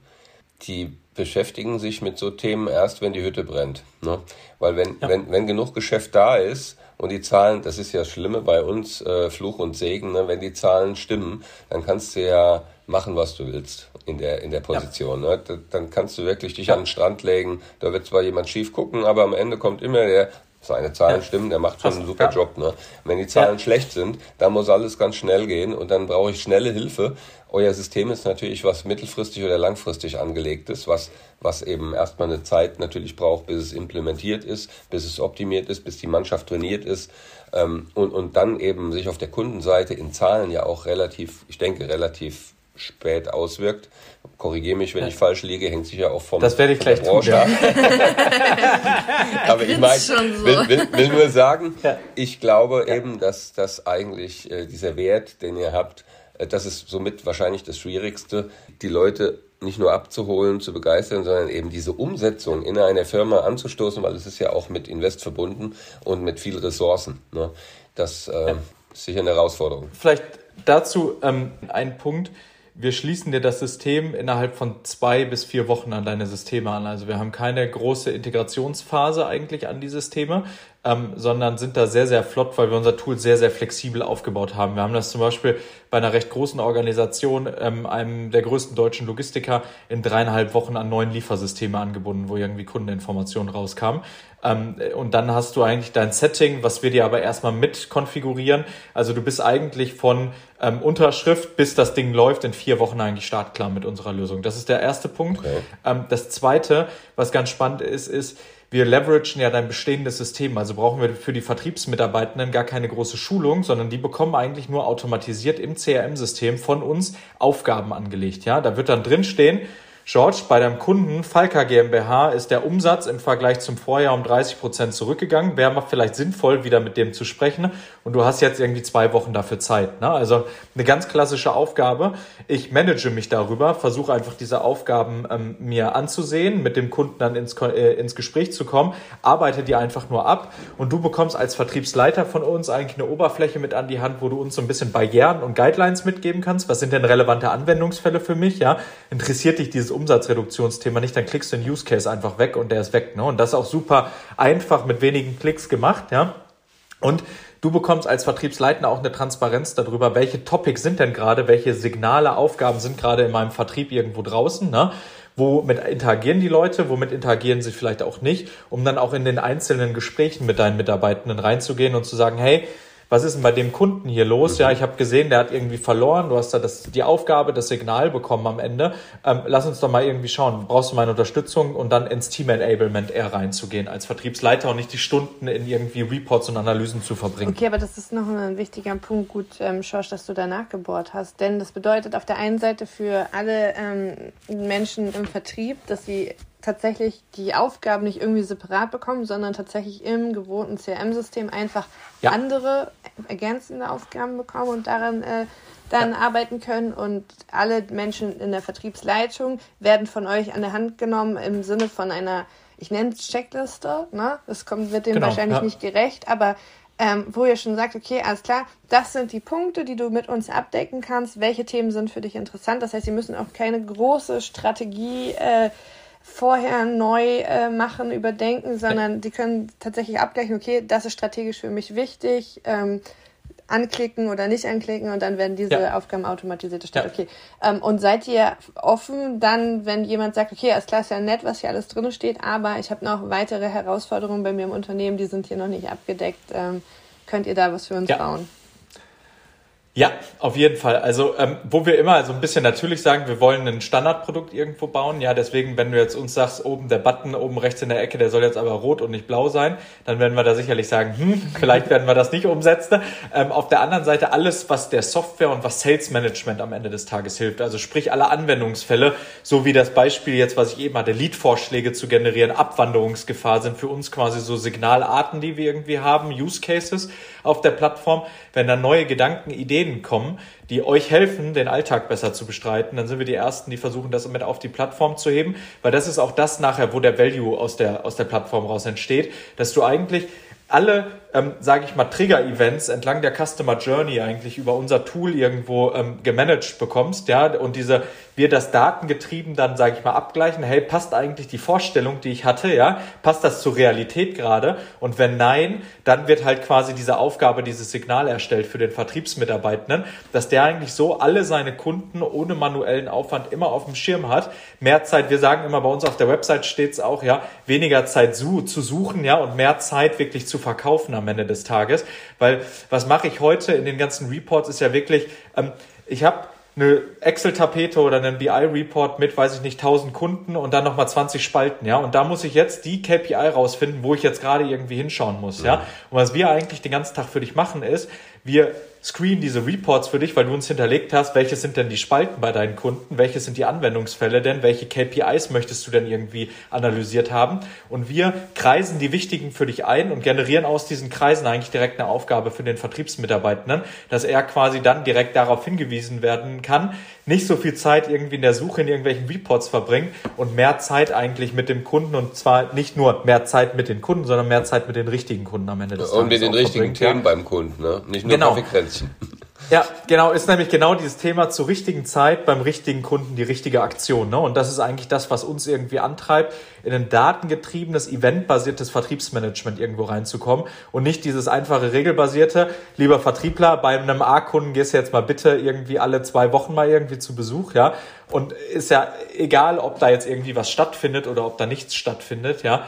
die beschäftigen sich mit so Themen erst, wenn die Hütte brennt. Ne? Weil wenn, ja. wenn, wenn genug Geschäft da ist und die Zahlen, das ist ja das Schlimme bei uns, äh, Fluch und Segen, ne? wenn die Zahlen stimmen, dann kannst du ja machen, was du willst in der, in der Position. Ja. Ne? Dann kannst du wirklich dich ja. an den Strand legen. Da wird zwar jemand schief gucken, aber am Ende kommt immer der, seine Zahlen ja. stimmen, der macht schon einen super ja. Job. Ne? Wenn die Zahlen ja. schlecht sind, dann muss alles ganz schnell gehen und dann brauche ich schnelle Hilfe. Euer System ist natürlich was mittelfristig oder langfristig angelegt ist, was, was eben erstmal eine Zeit natürlich braucht, bis es implementiert ist, bis es optimiert ist, bis die Mannschaft trainiert ist ähm, und, und dann eben sich auf der Kundenseite in Zahlen ja auch relativ, ich denke, relativ spät auswirkt. Korrigiere mich, wenn ja. ich falsch liege, hängt sich ja auch vom Das werde ich gleich tun. Ja. [laughs] Aber ich meine, so. will, will, will, nur sagen, ja. ich glaube eben, dass, dass eigentlich äh, dieser Wert, den ihr habt, äh, das ist somit wahrscheinlich das Schwierigste, die Leute nicht nur abzuholen, zu begeistern, sondern eben diese Umsetzung in einer Firma anzustoßen, weil es ist ja auch mit Invest verbunden und mit viel Ressourcen. Ne? Das äh, ist sicher eine Herausforderung. Vielleicht dazu ähm, ein Punkt wir schließen dir das System innerhalb von zwei bis vier Wochen an deine Systeme an. Also wir haben keine große Integrationsphase eigentlich an die Systeme, ähm, sondern sind da sehr, sehr flott, weil wir unser Tool sehr, sehr flexibel aufgebaut haben. Wir haben das zum Beispiel bei einer recht großen Organisation, ähm, einem der größten deutschen Logistiker, in dreieinhalb Wochen an neuen Liefersysteme angebunden, wo irgendwie Kundeninformationen rauskamen. Ähm, und dann hast du eigentlich dein Setting, was wir dir aber erstmal mit konfigurieren. Also du bist eigentlich von ähm, Unterschrift bis das Ding läuft in vier Wochen eigentlich startklar mit unserer Lösung. Das ist der erste Punkt. Okay. Ähm, das zweite, was ganz spannend ist, ist, wir leveragen ja dein bestehendes System. Also brauchen wir für die Vertriebsmitarbeitenden gar keine große Schulung, sondern die bekommen eigentlich nur automatisiert im CRM-System von uns Aufgaben angelegt. Ja, da wird dann drin stehen, George, bei deinem Kunden Falka GmbH ist der Umsatz im Vergleich zum Vorjahr um 30 Prozent zurückgegangen. Wäre mal vielleicht sinnvoll, wieder mit dem zu sprechen. Und du hast jetzt irgendwie zwei Wochen dafür Zeit. Ne? Also eine ganz klassische Aufgabe. Ich manage mich darüber, versuche einfach diese Aufgaben ähm, mir anzusehen, mit dem Kunden dann ins, äh, ins Gespräch zu kommen, arbeite die einfach nur ab und du bekommst als Vertriebsleiter von uns eigentlich eine Oberfläche mit an die Hand, wo du uns so ein bisschen Barrieren und Guidelines mitgeben kannst. Was sind denn relevante Anwendungsfälle für mich? Ja, interessiert dich dieses Umsatzreduktionsthema nicht, dann klickst du den Use Case einfach weg und der ist weg. Ne? Und das ist auch super einfach mit wenigen Klicks gemacht. Ja? Und Du bekommst als Vertriebsleiter auch eine Transparenz darüber, welche Topics sind denn gerade, welche Signale, Aufgaben sind gerade in meinem Vertrieb irgendwo draußen, ne? Womit interagieren die Leute, womit interagieren sie vielleicht auch nicht, um dann auch in den einzelnen Gesprächen mit deinen Mitarbeitenden reinzugehen und zu sagen, hey, was ist denn bei dem Kunden hier los? Mhm. Ja, ich habe gesehen, der hat irgendwie verloren. Du hast da das, die Aufgabe, das Signal bekommen am Ende. Ähm, lass uns doch mal irgendwie schauen. Brauchst du meine Unterstützung und dann ins Team Enablement eher reinzugehen als Vertriebsleiter und nicht die Stunden in irgendwie Reports und Analysen zu verbringen. Okay, aber das ist noch ein wichtiger Punkt. Gut, ähm, Schorsch, dass du da nachgebohrt hast. Denn das bedeutet auf der einen Seite für alle ähm, Menschen im Vertrieb, dass sie tatsächlich die Aufgaben nicht irgendwie separat bekommen, sondern tatsächlich im gewohnten CRM-System einfach ja. andere ergänzende Aufgaben bekommen und daran äh, dann ja. arbeiten können. Und alle Menschen in der Vertriebsleitung werden von euch an der Hand genommen im Sinne von einer, ich nenne es Checkliste, ne? Das kommt, wird dem genau, wahrscheinlich ja. nicht gerecht, aber ähm, wo ihr schon sagt, okay, alles klar, das sind die Punkte, die du mit uns abdecken kannst. Welche Themen sind für dich interessant? Das heißt, sie müssen auch keine große Strategie äh, vorher neu äh, machen, überdenken, sondern die können tatsächlich abgleichen, okay, das ist strategisch für mich wichtig. Ähm, anklicken oder nicht anklicken und dann werden diese ja. Aufgaben automatisiert erstellt. Ja. Okay. Ähm, und seid ihr offen dann, wenn jemand sagt, okay, alles klar, ist ja nett, was hier alles drin steht, aber ich habe noch weitere Herausforderungen bei mir im Unternehmen, die sind hier noch nicht abgedeckt. Ähm, könnt ihr da was für uns ja. bauen? Ja, auf jeden Fall. Also ähm, wo wir immer so ein bisschen natürlich sagen, wir wollen ein Standardprodukt irgendwo bauen. Ja, deswegen, wenn du jetzt uns sagst, oben der Button, oben rechts in der Ecke, der soll jetzt aber rot und nicht blau sein, dann werden wir da sicherlich sagen, hm, [laughs] vielleicht werden wir das nicht umsetzen. Ähm, auf der anderen Seite alles, was der Software und was Sales Management am Ende des Tages hilft. Also sprich alle Anwendungsfälle, so wie das Beispiel jetzt, was ich eben hatte, Lead-Vorschläge zu generieren, Abwanderungsgefahr sind für uns quasi so Signalarten, die wir irgendwie haben, Use Cases auf der Plattform. Wenn da neue Gedanken, Ideen Ideen kommen, die euch helfen, den Alltag besser zu bestreiten, dann sind wir die Ersten, die versuchen, das mit auf die Plattform zu heben, weil das ist auch das nachher, wo der Value aus der, aus der Plattform raus entsteht, dass du eigentlich alle, ähm, sage ich mal, Trigger-Events entlang der Customer Journey eigentlich über unser Tool irgendwo ähm, gemanagt bekommst, ja, und diese wir das datengetrieben dann, sage ich mal, abgleichen, hey, passt eigentlich die Vorstellung, die ich hatte, ja, passt das zur Realität gerade? Und wenn nein, dann wird halt quasi diese Aufgabe, dieses Signal erstellt für den Vertriebsmitarbeitenden, dass der eigentlich so alle seine Kunden ohne manuellen Aufwand immer auf dem Schirm hat. Mehr Zeit, wir sagen immer bei uns auf der Website steht es auch, ja, weniger Zeit zu, zu suchen, ja, und mehr Zeit wirklich zu verkaufen am Ende des Tages. Weil was mache ich heute in den ganzen Reports ist ja wirklich, ähm, ich habe eine Excel-Tapete oder einen BI-Report mit, weiß ich nicht, 1000 Kunden und dann nochmal 20 Spalten, ja. Und da muss ich jetzt die KPI rausfinden, wo ich jetzt gerade irgendwie hinschauen muss, ja. Und was wir eigentlich den ganzen Tag für dich machen ist, wir screen diese Reports für dich, weil du uns hinterlegt hast, welche sind denn die Spalten bei deinen Kunden, welche sind die Anwendungsfälle denn, welche KPIs möchtest du denn irgendwie analysiert haben. Und wir kreisen die wichtigen für dich ein und generieren aus diesen Kreisen eigentlich direkt eine Aufgabe für den Vertriebsmitarbeitenden, dass er quasi dann direkt darauf hingewiesen werden kann, nicht so viel Zeit irgendwie in der Suche in irgendwelchen Reports verbringt und mehr Zeit eigentlich mit dem Kunden und zwar nicht nur mehr Zeit mit den Kunden, sondern mehr Zeit mit den richtigen Kunden am Ende des Tages. Und mit den richtigen Themen beim Kunden, ne? nicht nur genau. Kaffeekränzchen. Ja, genau, ist nämlich genau dieses Thema zur richtigen Zeit beim richtigen Kunden die richtige Aktion. Ne? Und das ist eigentlich das, was uns irgendwie antreibt, in ein datengetriebenes, eventbasiertes Vertriebsmanagement irgendwo reinzukommen und nicht dieses einfache regelbasierte, lieber Vertriebler, bei einem A-Kunden gehst du jetzt mal bitte irgendwie alle zwei Wochen mal irgendwie zu Besuch, ja. Und ist ja egal, ob da jetzt irgendwie was stattfindet oder ob da nichts stattfindet, ja,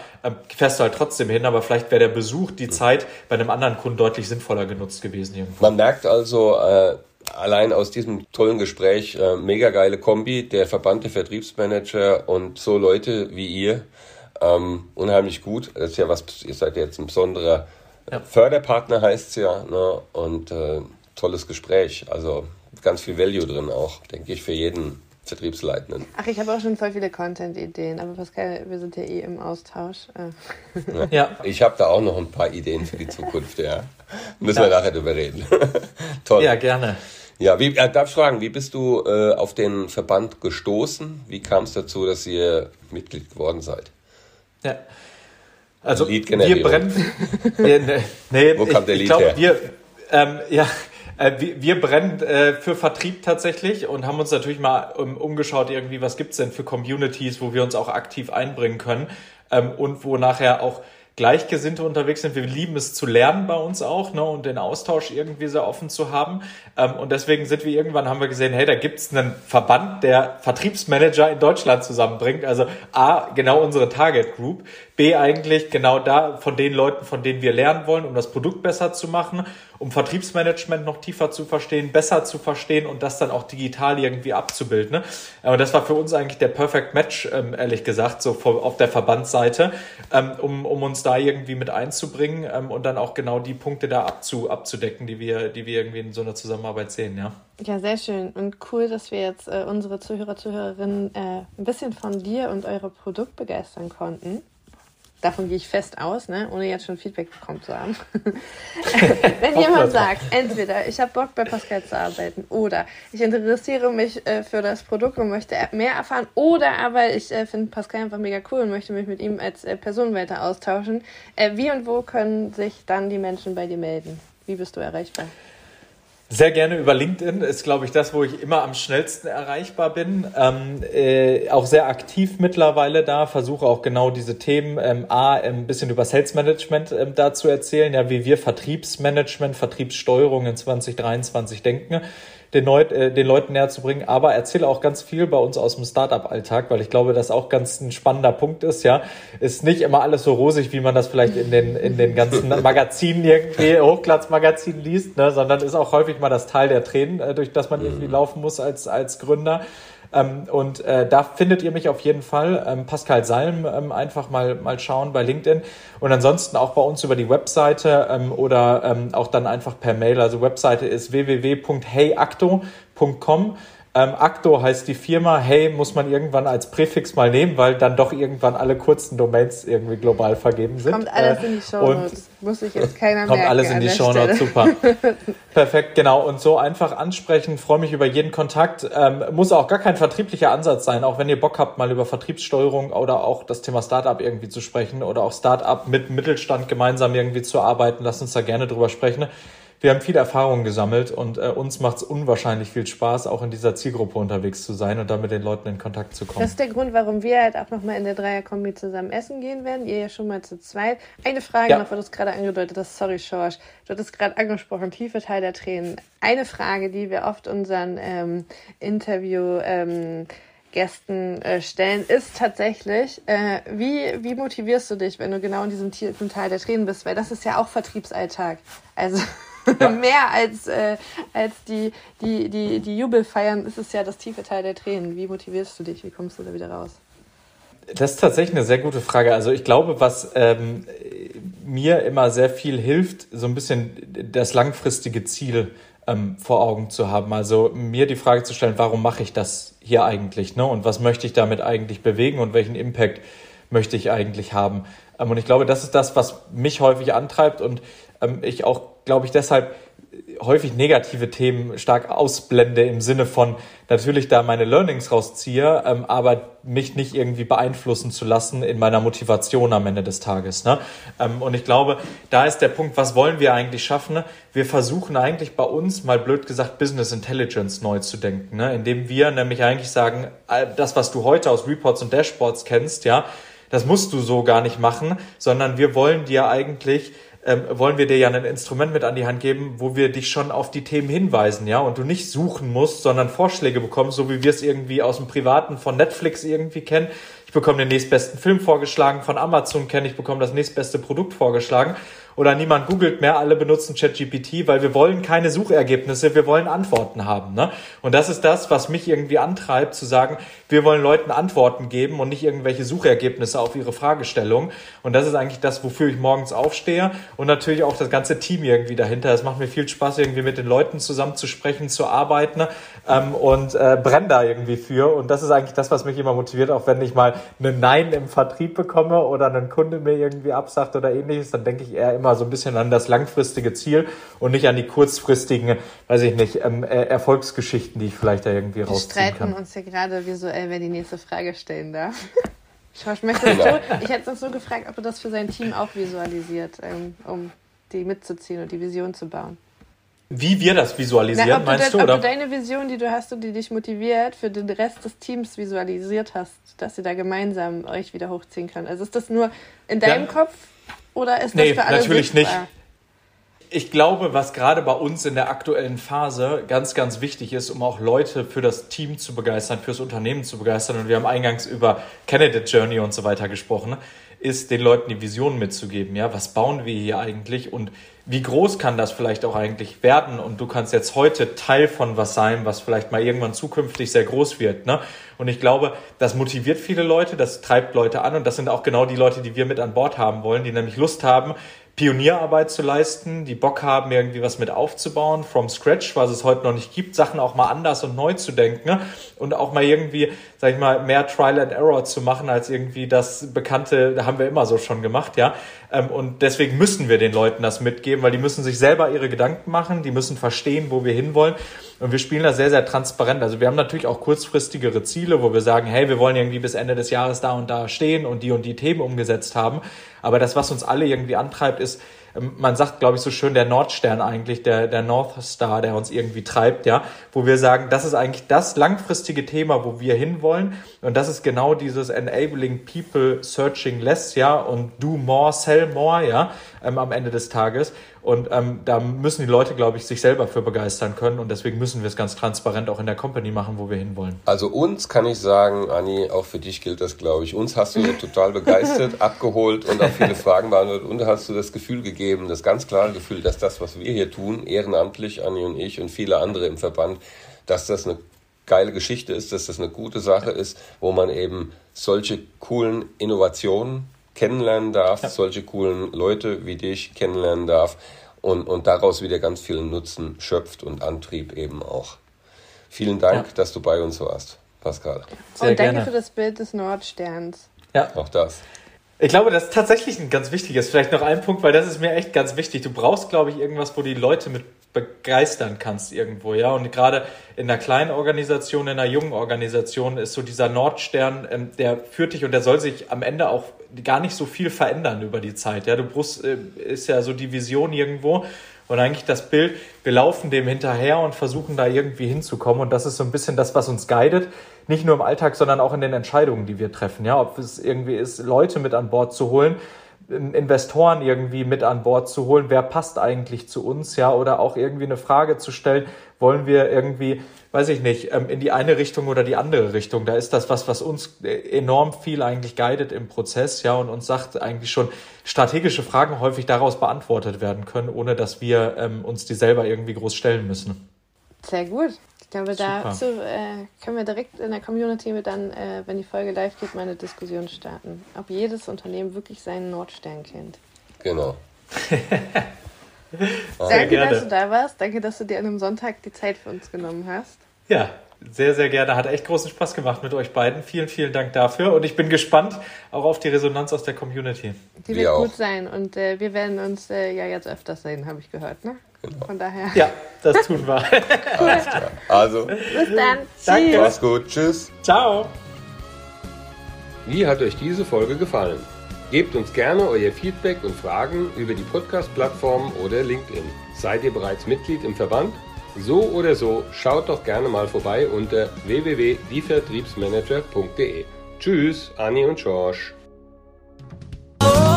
fährst du halt trotzdem hin, aber vielleicht wäre der Besuch, die Zeit bei einem anderen Kunden deutlich sinnvoller genutzt gewesen. Irgendwo. Man merkt also, äh allein aus diesem tollen Gespräch äh, mega geile Kombi, der verbannte Vertriebsmanager und so Leute wie ihr. Ähm, unheimlich gut. Das ist ja was, ihr seid jetzt ein besonderer ja. Förderpartner, heißt es ja. Ne? Und äh, tolles Gespräch. Also ganz viel Value drin auch, denke ich, für jeden Vertriebsleitenden. Ach, ich habe auch schon voll viele Content-Ideen, aber Pascal, wir sind ja eh im Austausch. Ja. Ich habe da auch noch ein paar Ideen für die Zukunft, ja. Müssen ja. wir nachher drüber reden. [laughs] Toll. Ja, gerne. Ja, wie, äh, darf ich fragen, wie bist du äh, auf den Verband gestoßen? Wie kam es dazu, dass ihr Mitglied geworden seid? Ja. Also wir brennen. [laughs] nee, nee, Wo kam der Lied ich glaub, her? Wir, ähm, ja, äh, wir, brennen äh, für Vertrieb tatsächlich und haben uns natürlich mal um, umgeschaut, irgendwie, was gibt's denn für Communities, wo wir uns auch aktiv einbringen können ähm, und wo nachher auch Gleichgesinnte unterwegs sind. Wir lieben es zu lernen bei uns auch ne, und den Austausch irgendwie sehr offen zu haben. Ähm, und deswegen sind wir irgendwann, haben wir gesehen, hey, da gibt's einen Verband, der Vertriebsmanager in Deutschland zusammenbringt. Also A, genau unsere Target Group, B eigentlich genau da von den Leuten, von denen wir lernen wollen, um das Produkt besser zu machen, um Vertriebsmanagement noch tiefer zu verstehen, besser zu verstehen und das dann auch digital irgendwie abzubilden. Ne? Aber das war für uns eigentlich der Perfect Match, ähm, ehrlich gesagt, so auf der Verbandsseite, ähm, um, um uns da irgendwie mit einzubringen ähm, und dann auch genau die Punkte da abzu, abzudecken, die wir, die wir irgendwie in so einer Zusammenarbeit sehen, ja. Ja, sehr schön und cool, dass wir jetzt äh, unsere Zuhörer, Zuhörerinnen äh, ein bisschen von dir und eure Produkt begeistern konnten davon gehe ich fest aus, ne, ohne jetzt schon Feedback bekommen zu haben. [laughs] Wenn jemand sagt, entweder ich habe Bock bei Pascal zu arbeiten oder ich interessiere mich äh, für das Produkt und möchte mehr erfahren oder aber ich äh, finde Pascal einfach mega cool und möchte mich mit ihm als äh, Person weiter austauschen, äh, wie und wo können sich dann die Menschen bei dir melden? Wie bist du erreichbar? Sehr gerne über LinkedIn ist, glaube ich, das, wo ich immer am schnellsten erreichbar bin. Ähm, äh, auch sehr aktiv mittlerweile da, versuche auch genau diese Themen ähm, A, ein bisschen über Sales Management ähm, da zu erzählen, ja, wie wir Vertriebsmanagement, Vertriebssteuerung in 2023 denken den, Leut, äh, den Leuten näher zu bringen, aber erzähle auch ganz viel bei uns aus dem Startup-Alltag, weil ich glaube, das auch ganz ein spannender Punkt ist, ja. Ist nicht immer alles so rosig, wie man das vielleicht in den, in den ganzen [laughs] Magazinen irgendwie, Hochglanzmagazinen liest, ne, sondern ist auch häufig mal das Teil der Tränen, äh, durch das man irgendwie laufen muss als, als Gründer. Ähm, und äh, da findet ihr mich auf jeden Fall. Ähm, Pascal Salm ähm, einfach mal, mal schauen bei LinkedIn. Und ansonsten auch bei uns über die Webseite ähm, oder ähm, auch dann einfach per Mail. Also Webseite ist www.heyacto.com. Ähm, Acto heißt die Firma. Hey muss man irgendwann als Präfix mal nehmen, weil dann doch irgendwann alle kurzen Domains irgendwie global vergeben sind. Kommt alles äh, in die Show Notes. Muss sich jetzt keiner Kommt alles in die Show Notes, super. [laughs] Perfekt, genau. Und so einfach ansprechen. Freue mich über jeden Kontakt. Ähm, muss auch gar kein vertrieblicher Ansatz sein. Auch wenn ihr Bock habt, mal über Vertriebssteuerung oder auch das Thema Startup irgendwie zu sprechen oder auch Startup mit Mittelstand gemeinsam irgendwie zu arbeiten. Lasst uns da gerne drüber sprechen wir haben viel Erfahrung gesammelt und äh, uns macht es unwahrscheinlich viel Spaß, auch in dieser Zielgruppe unterwegs zu sein und da mit den Leuten in Kontakt zu kommen. Das ist der Grund, warum wir halt auch nochmal in der Dreierkombi zusammen essen gehen werden. Ihr ja schon mal zu zweit. Eine Frage ja. noch, weil du es gerade angedeutet hast. Sorry, Schorsch. Du hattest gerade angesprochen, tiefe Teil der Tränen. Eine Frage, die wir oft unseren ähm, Interview... Ähm, Gästen äh, stellen, ist tatsächlich, äh, wie, wie motivierst du dich, wenn du genau in diesem tiefen Teil der Tränen bist? Weil das ist ja auch Vertriebsalltag. Also [laughs] ja. [laughs] Mehr als, äh, als die, die, die, die Jubelfeiern ist es ja das tiefe Teil der Tränen. Wie motivierst du dich? Wie kommst du da wieder raus? Das ist tatsächlich eine sehr gute Frage. Also ich glaube, was ähm, mir immer sehr viel hilft, so ein bisschen das langfristige Ziel ähm, vor Augen zu haben. Also mir die Frage zu stellen, warum mache ich das hier eigentlich? Ne? Und was möchte ich damit eigentlich bewegen und welchen Impact möchte ich eigentlich haben? Ähm, und ich glaube, das ist das, was mich häufig antreibt und ähm, ich auch, glaube ich, deshalb häufig negative Themen stark ausblende im Sinne von natürlich da meine Learnings rausziehe, ähm, aber mich nicht irgendwie beeinflussen zu lassen in meiner Motivation am Ende des Tages. Ne? Ähm, und ich glaube, da ist der Punkt, was wollen wir eigentlich schaffen? Wir versuchen eigentlich bei uns, mal blöd gesagt, Business Intelligence neu zu denken, ne? indem wir nämlich eigentlich sagen, das, was du heute aus Reports und Dashboards kennst, ja, das musst du so gar nicht machen, sondern wir wollen dir eigentlich ähm, wollen wir dir ja ein Instrument mit an die Hand geben, wo wir dich schon auf die Themen hinweisen, ja, und du nicht suchen musst, sondern Vorschläge bekommst, so wie wir es irgendwie aus dem Privaten von Netflix irgendwie kennen. Ich bekomme den nächstbesten Film vorgeschlagen, von Amazon kenne ich, bekomme das nächstbeste Produkt vorgeschlagen oder niemand googelt mehr, alle benutzen ChatGPT, weil wir wollen keine Suchergebnisse, wir wollen Antworten haben. Ne? Und das ist das, was mich irgendwie antreibt, zu sagen, wir wollen Leuten Antworten geben und nicht irgendwelche Suchergebnisse auf ihre Fragestellung. Und das ist eigentlich das, wofür ich morgens aufstehe und natürlich auch das ganze Team irgendwie dahinter. Es macht mir viel Spaß, irgendwie mit den Leuten zusammen zu sprechen, zu arbeiten ähm, und äh, brenne da irgendwie für. Und das ist eigentlich das, was mich immer motiviert, auch wenn ich mal einen Nein im Vertrieb bekomme oder einen Kunde mir irgendwie absagt oder ähnliches, dann denke ich eher immer, immer so ein bisschen an das langfristige Ziel und nicht an die kurzfristigen, weiß ich nicht, ähm, äh, Erfolgsgeschichten, die ich vielleicht da irgendwie Wir rausziehen kann. Wir streiten uns ja gerade visuell, wer die nächste Frage stellen darf. Ich, möchte so, ich hätte uns so gefragt, ob er das für sein Team auch visualisiert, ähm, um die mitzuziehen und die Vision zu bauen. Wie wir das visualisieren, Na, meinst du? Ob oder? du deine Vision, die du hast und die dich motiviert, für den Rest des Teams visualisiert hast, dass ihr da gemeinsam euch wieder hochziehen könnt. Also ist das nur in deinem ja. Kopf oder ist das nee, für alle natürlich sichtbar? nicht. Ich glaube, was gerade bei uns in der aktuellen Phase ganz, ganz wichtig ist, um auch Leute für das Team zu begeistern, fürs Unternehmen zu begeistern, und wir haben eingangs über Candidate Journey und so weiter gesprochen, ist, den Leuten die Vision mitzugeben. Ja, was bauen wir hier eigentlich und wie groß kann das vielleicht auch eigentlich werden? Und du kannst jetzt heute Teil von was sein, was vielleicht mal irgendwann zukünftig sehr groß wird. Ne? Und ich glaube, das motiviert viele Leute, das treibt Leute an und das sind auch genau die Leute, die wir mit an Bord haben wollen, die nämlich Lust haben, Pionierarbeit zu leisten, die Bock haben, irgendwie was mit aufzubauen, from scratch, was es heute noch nicht gibt, Sachen auch mal anders und neu zu denken ne? und auch mal irgendwie, sag ich mal, mehr Trial and Error zu machen, als irgendwie das Bekannte, da haben wir immer so schon gemacht, ja. Ähm, und deswegen müssen wir den Leuten das mitgeben, weil die müssen sich selber ihre Gedanken machen, die müssen verstehen, wo wir hinwollen. Und wir spielen da sehr, sehr transparent. Also wir haben natürlich auch kurzfristigere Ziele, wo wir sagen, hey, wir wollen irgendwie bis Ende des Jahres da und da stehen und die und die Themen umgesetzt haben. Aber das, was uns alle irgendwie antreibt, ist, ähm, man sagt, glaube ich, so schön, der Nordstern eigentlich, der, der North Star, der uns irgendwie treibt, ja, wo wir sagen, das ist eigentlich das langfristige Thema, wo wir hinwollen. Und das ist genau dieses Enabling People Searching Less, ja, und Do More, Sell More, ja, ähm, am Ende des Tages. Und ähm, da müssen die Leute, glaube ich, sich selber für begeistern können. Und deswegen müssen wir es ganz transparent auch in der Company machen, wo wir hinwollen. Also uns kann ich sagen, Anni, auch für dich gilt das, glaube ich. Uns hast du total begeistert, [laughs] abgeholt und auch viele Fragen beantwortet. Und hast du das Gefühl gegeben, das ganz klare Gefühl, dass das, was wir hier tun, ehrenamtlich, Anni und ich und viele andere im Verband, dass das eine geile Geschichte ist, dass das eine gute Sache ist, wo man eben solche coolen Innovationen kennenlernen darf, ja. solche coolen Leute wie dich kennenlernen darf und, und daraus wieder ganz viel Nutzen schöpft und Antrieb eben auch. Vielen Dank, ja. dass du bei uns warst, Pascal. Sehr und danke gerne. für das Bild des Nordsterns. Ja. Auch das. Ich glaube, das ist tatsächlich ein ganz wichtiges. Vielleicht noch ein Punkt, weil das ist mir echt ganz wichtig. Du brauchst, glaube ich, irgendwas, wo die Leute mit begeistern kannst irgendwo, ja. Und gerade in einer kleinen Organisation, in einer jungen Organisation ist so dieser Nordstern, ähm, der führt dich und der soll sich am Ende auch gar nicht so viel verändern über die Zeit, ja. Du brust äh, ist ja so die Vision irgendwo und eigentlich das Bild, wir laufen dem hinterher und versuchen da irgendwie hinzukommen und das ist so ein bisschen das, was uns guidet, nicht nur im Alltag, sondern auch in den Entscheidungen, die wir treffen, ja. Ob es irgendwie ist, Leute mit an Bord zu holen, Investoren irgendwie mit an Bord zu holen, wer passt eigentlich zu uns, ja, oder auch irgendwie eine Frage zu stellen, wollen wir irgendwie, weiß ich nicht, ähm, in die eine Richtung oder die andere Richtung. Da ist das was, was uns enorm viel eigentlich guidet im Prozess, ja, und uns sagt eigentlich schon strategische Fragen häufig daraus beantwortet werden können, ohne dass wir ähm, uns die selber irgendwie groß stellen müssen. Sehr gut glaube, dazu äh, können wir direkt in der Community mit dann, äh, wenn die Folge live geht, mal eine Diskussion starten. Ob jedes Unternehmen wirklich seinen Nordstern kennt. Genau. [laughs] Danke, gerne. dass du da warst. Danke, dass du dir an einem Sonntag die Zeit für uns genommen hast. Ja, sehr, sehr gerne. Hat echt großen Spaß gemacht mit euch beiden. Vielen, vielen Dank dafür. Und ich bin gespannt auch auf die Resonanz aus der Community. Die wird gut sein. Und äh, wir werden uns äh, ja jetzt öfters sehen, habe ich gehört. Ne? Genau. Von daher. Ja, das tun wir. [laughs] Alles klar. Also. Bis dann. Danke. Mach's gut. Tschüss. Ciao. Wie hat euch diese Folge gefallen? Gebt uns gerne euer Feedback und Fragen über die Podcast-Plattform oder LinkedIn. Seid ihr bereits Mitglied im Verband? So oder so, schaut doch gerne mal vorbei unter www.dievertriebsmanager.de. Tschüss, Anni und George. Oh,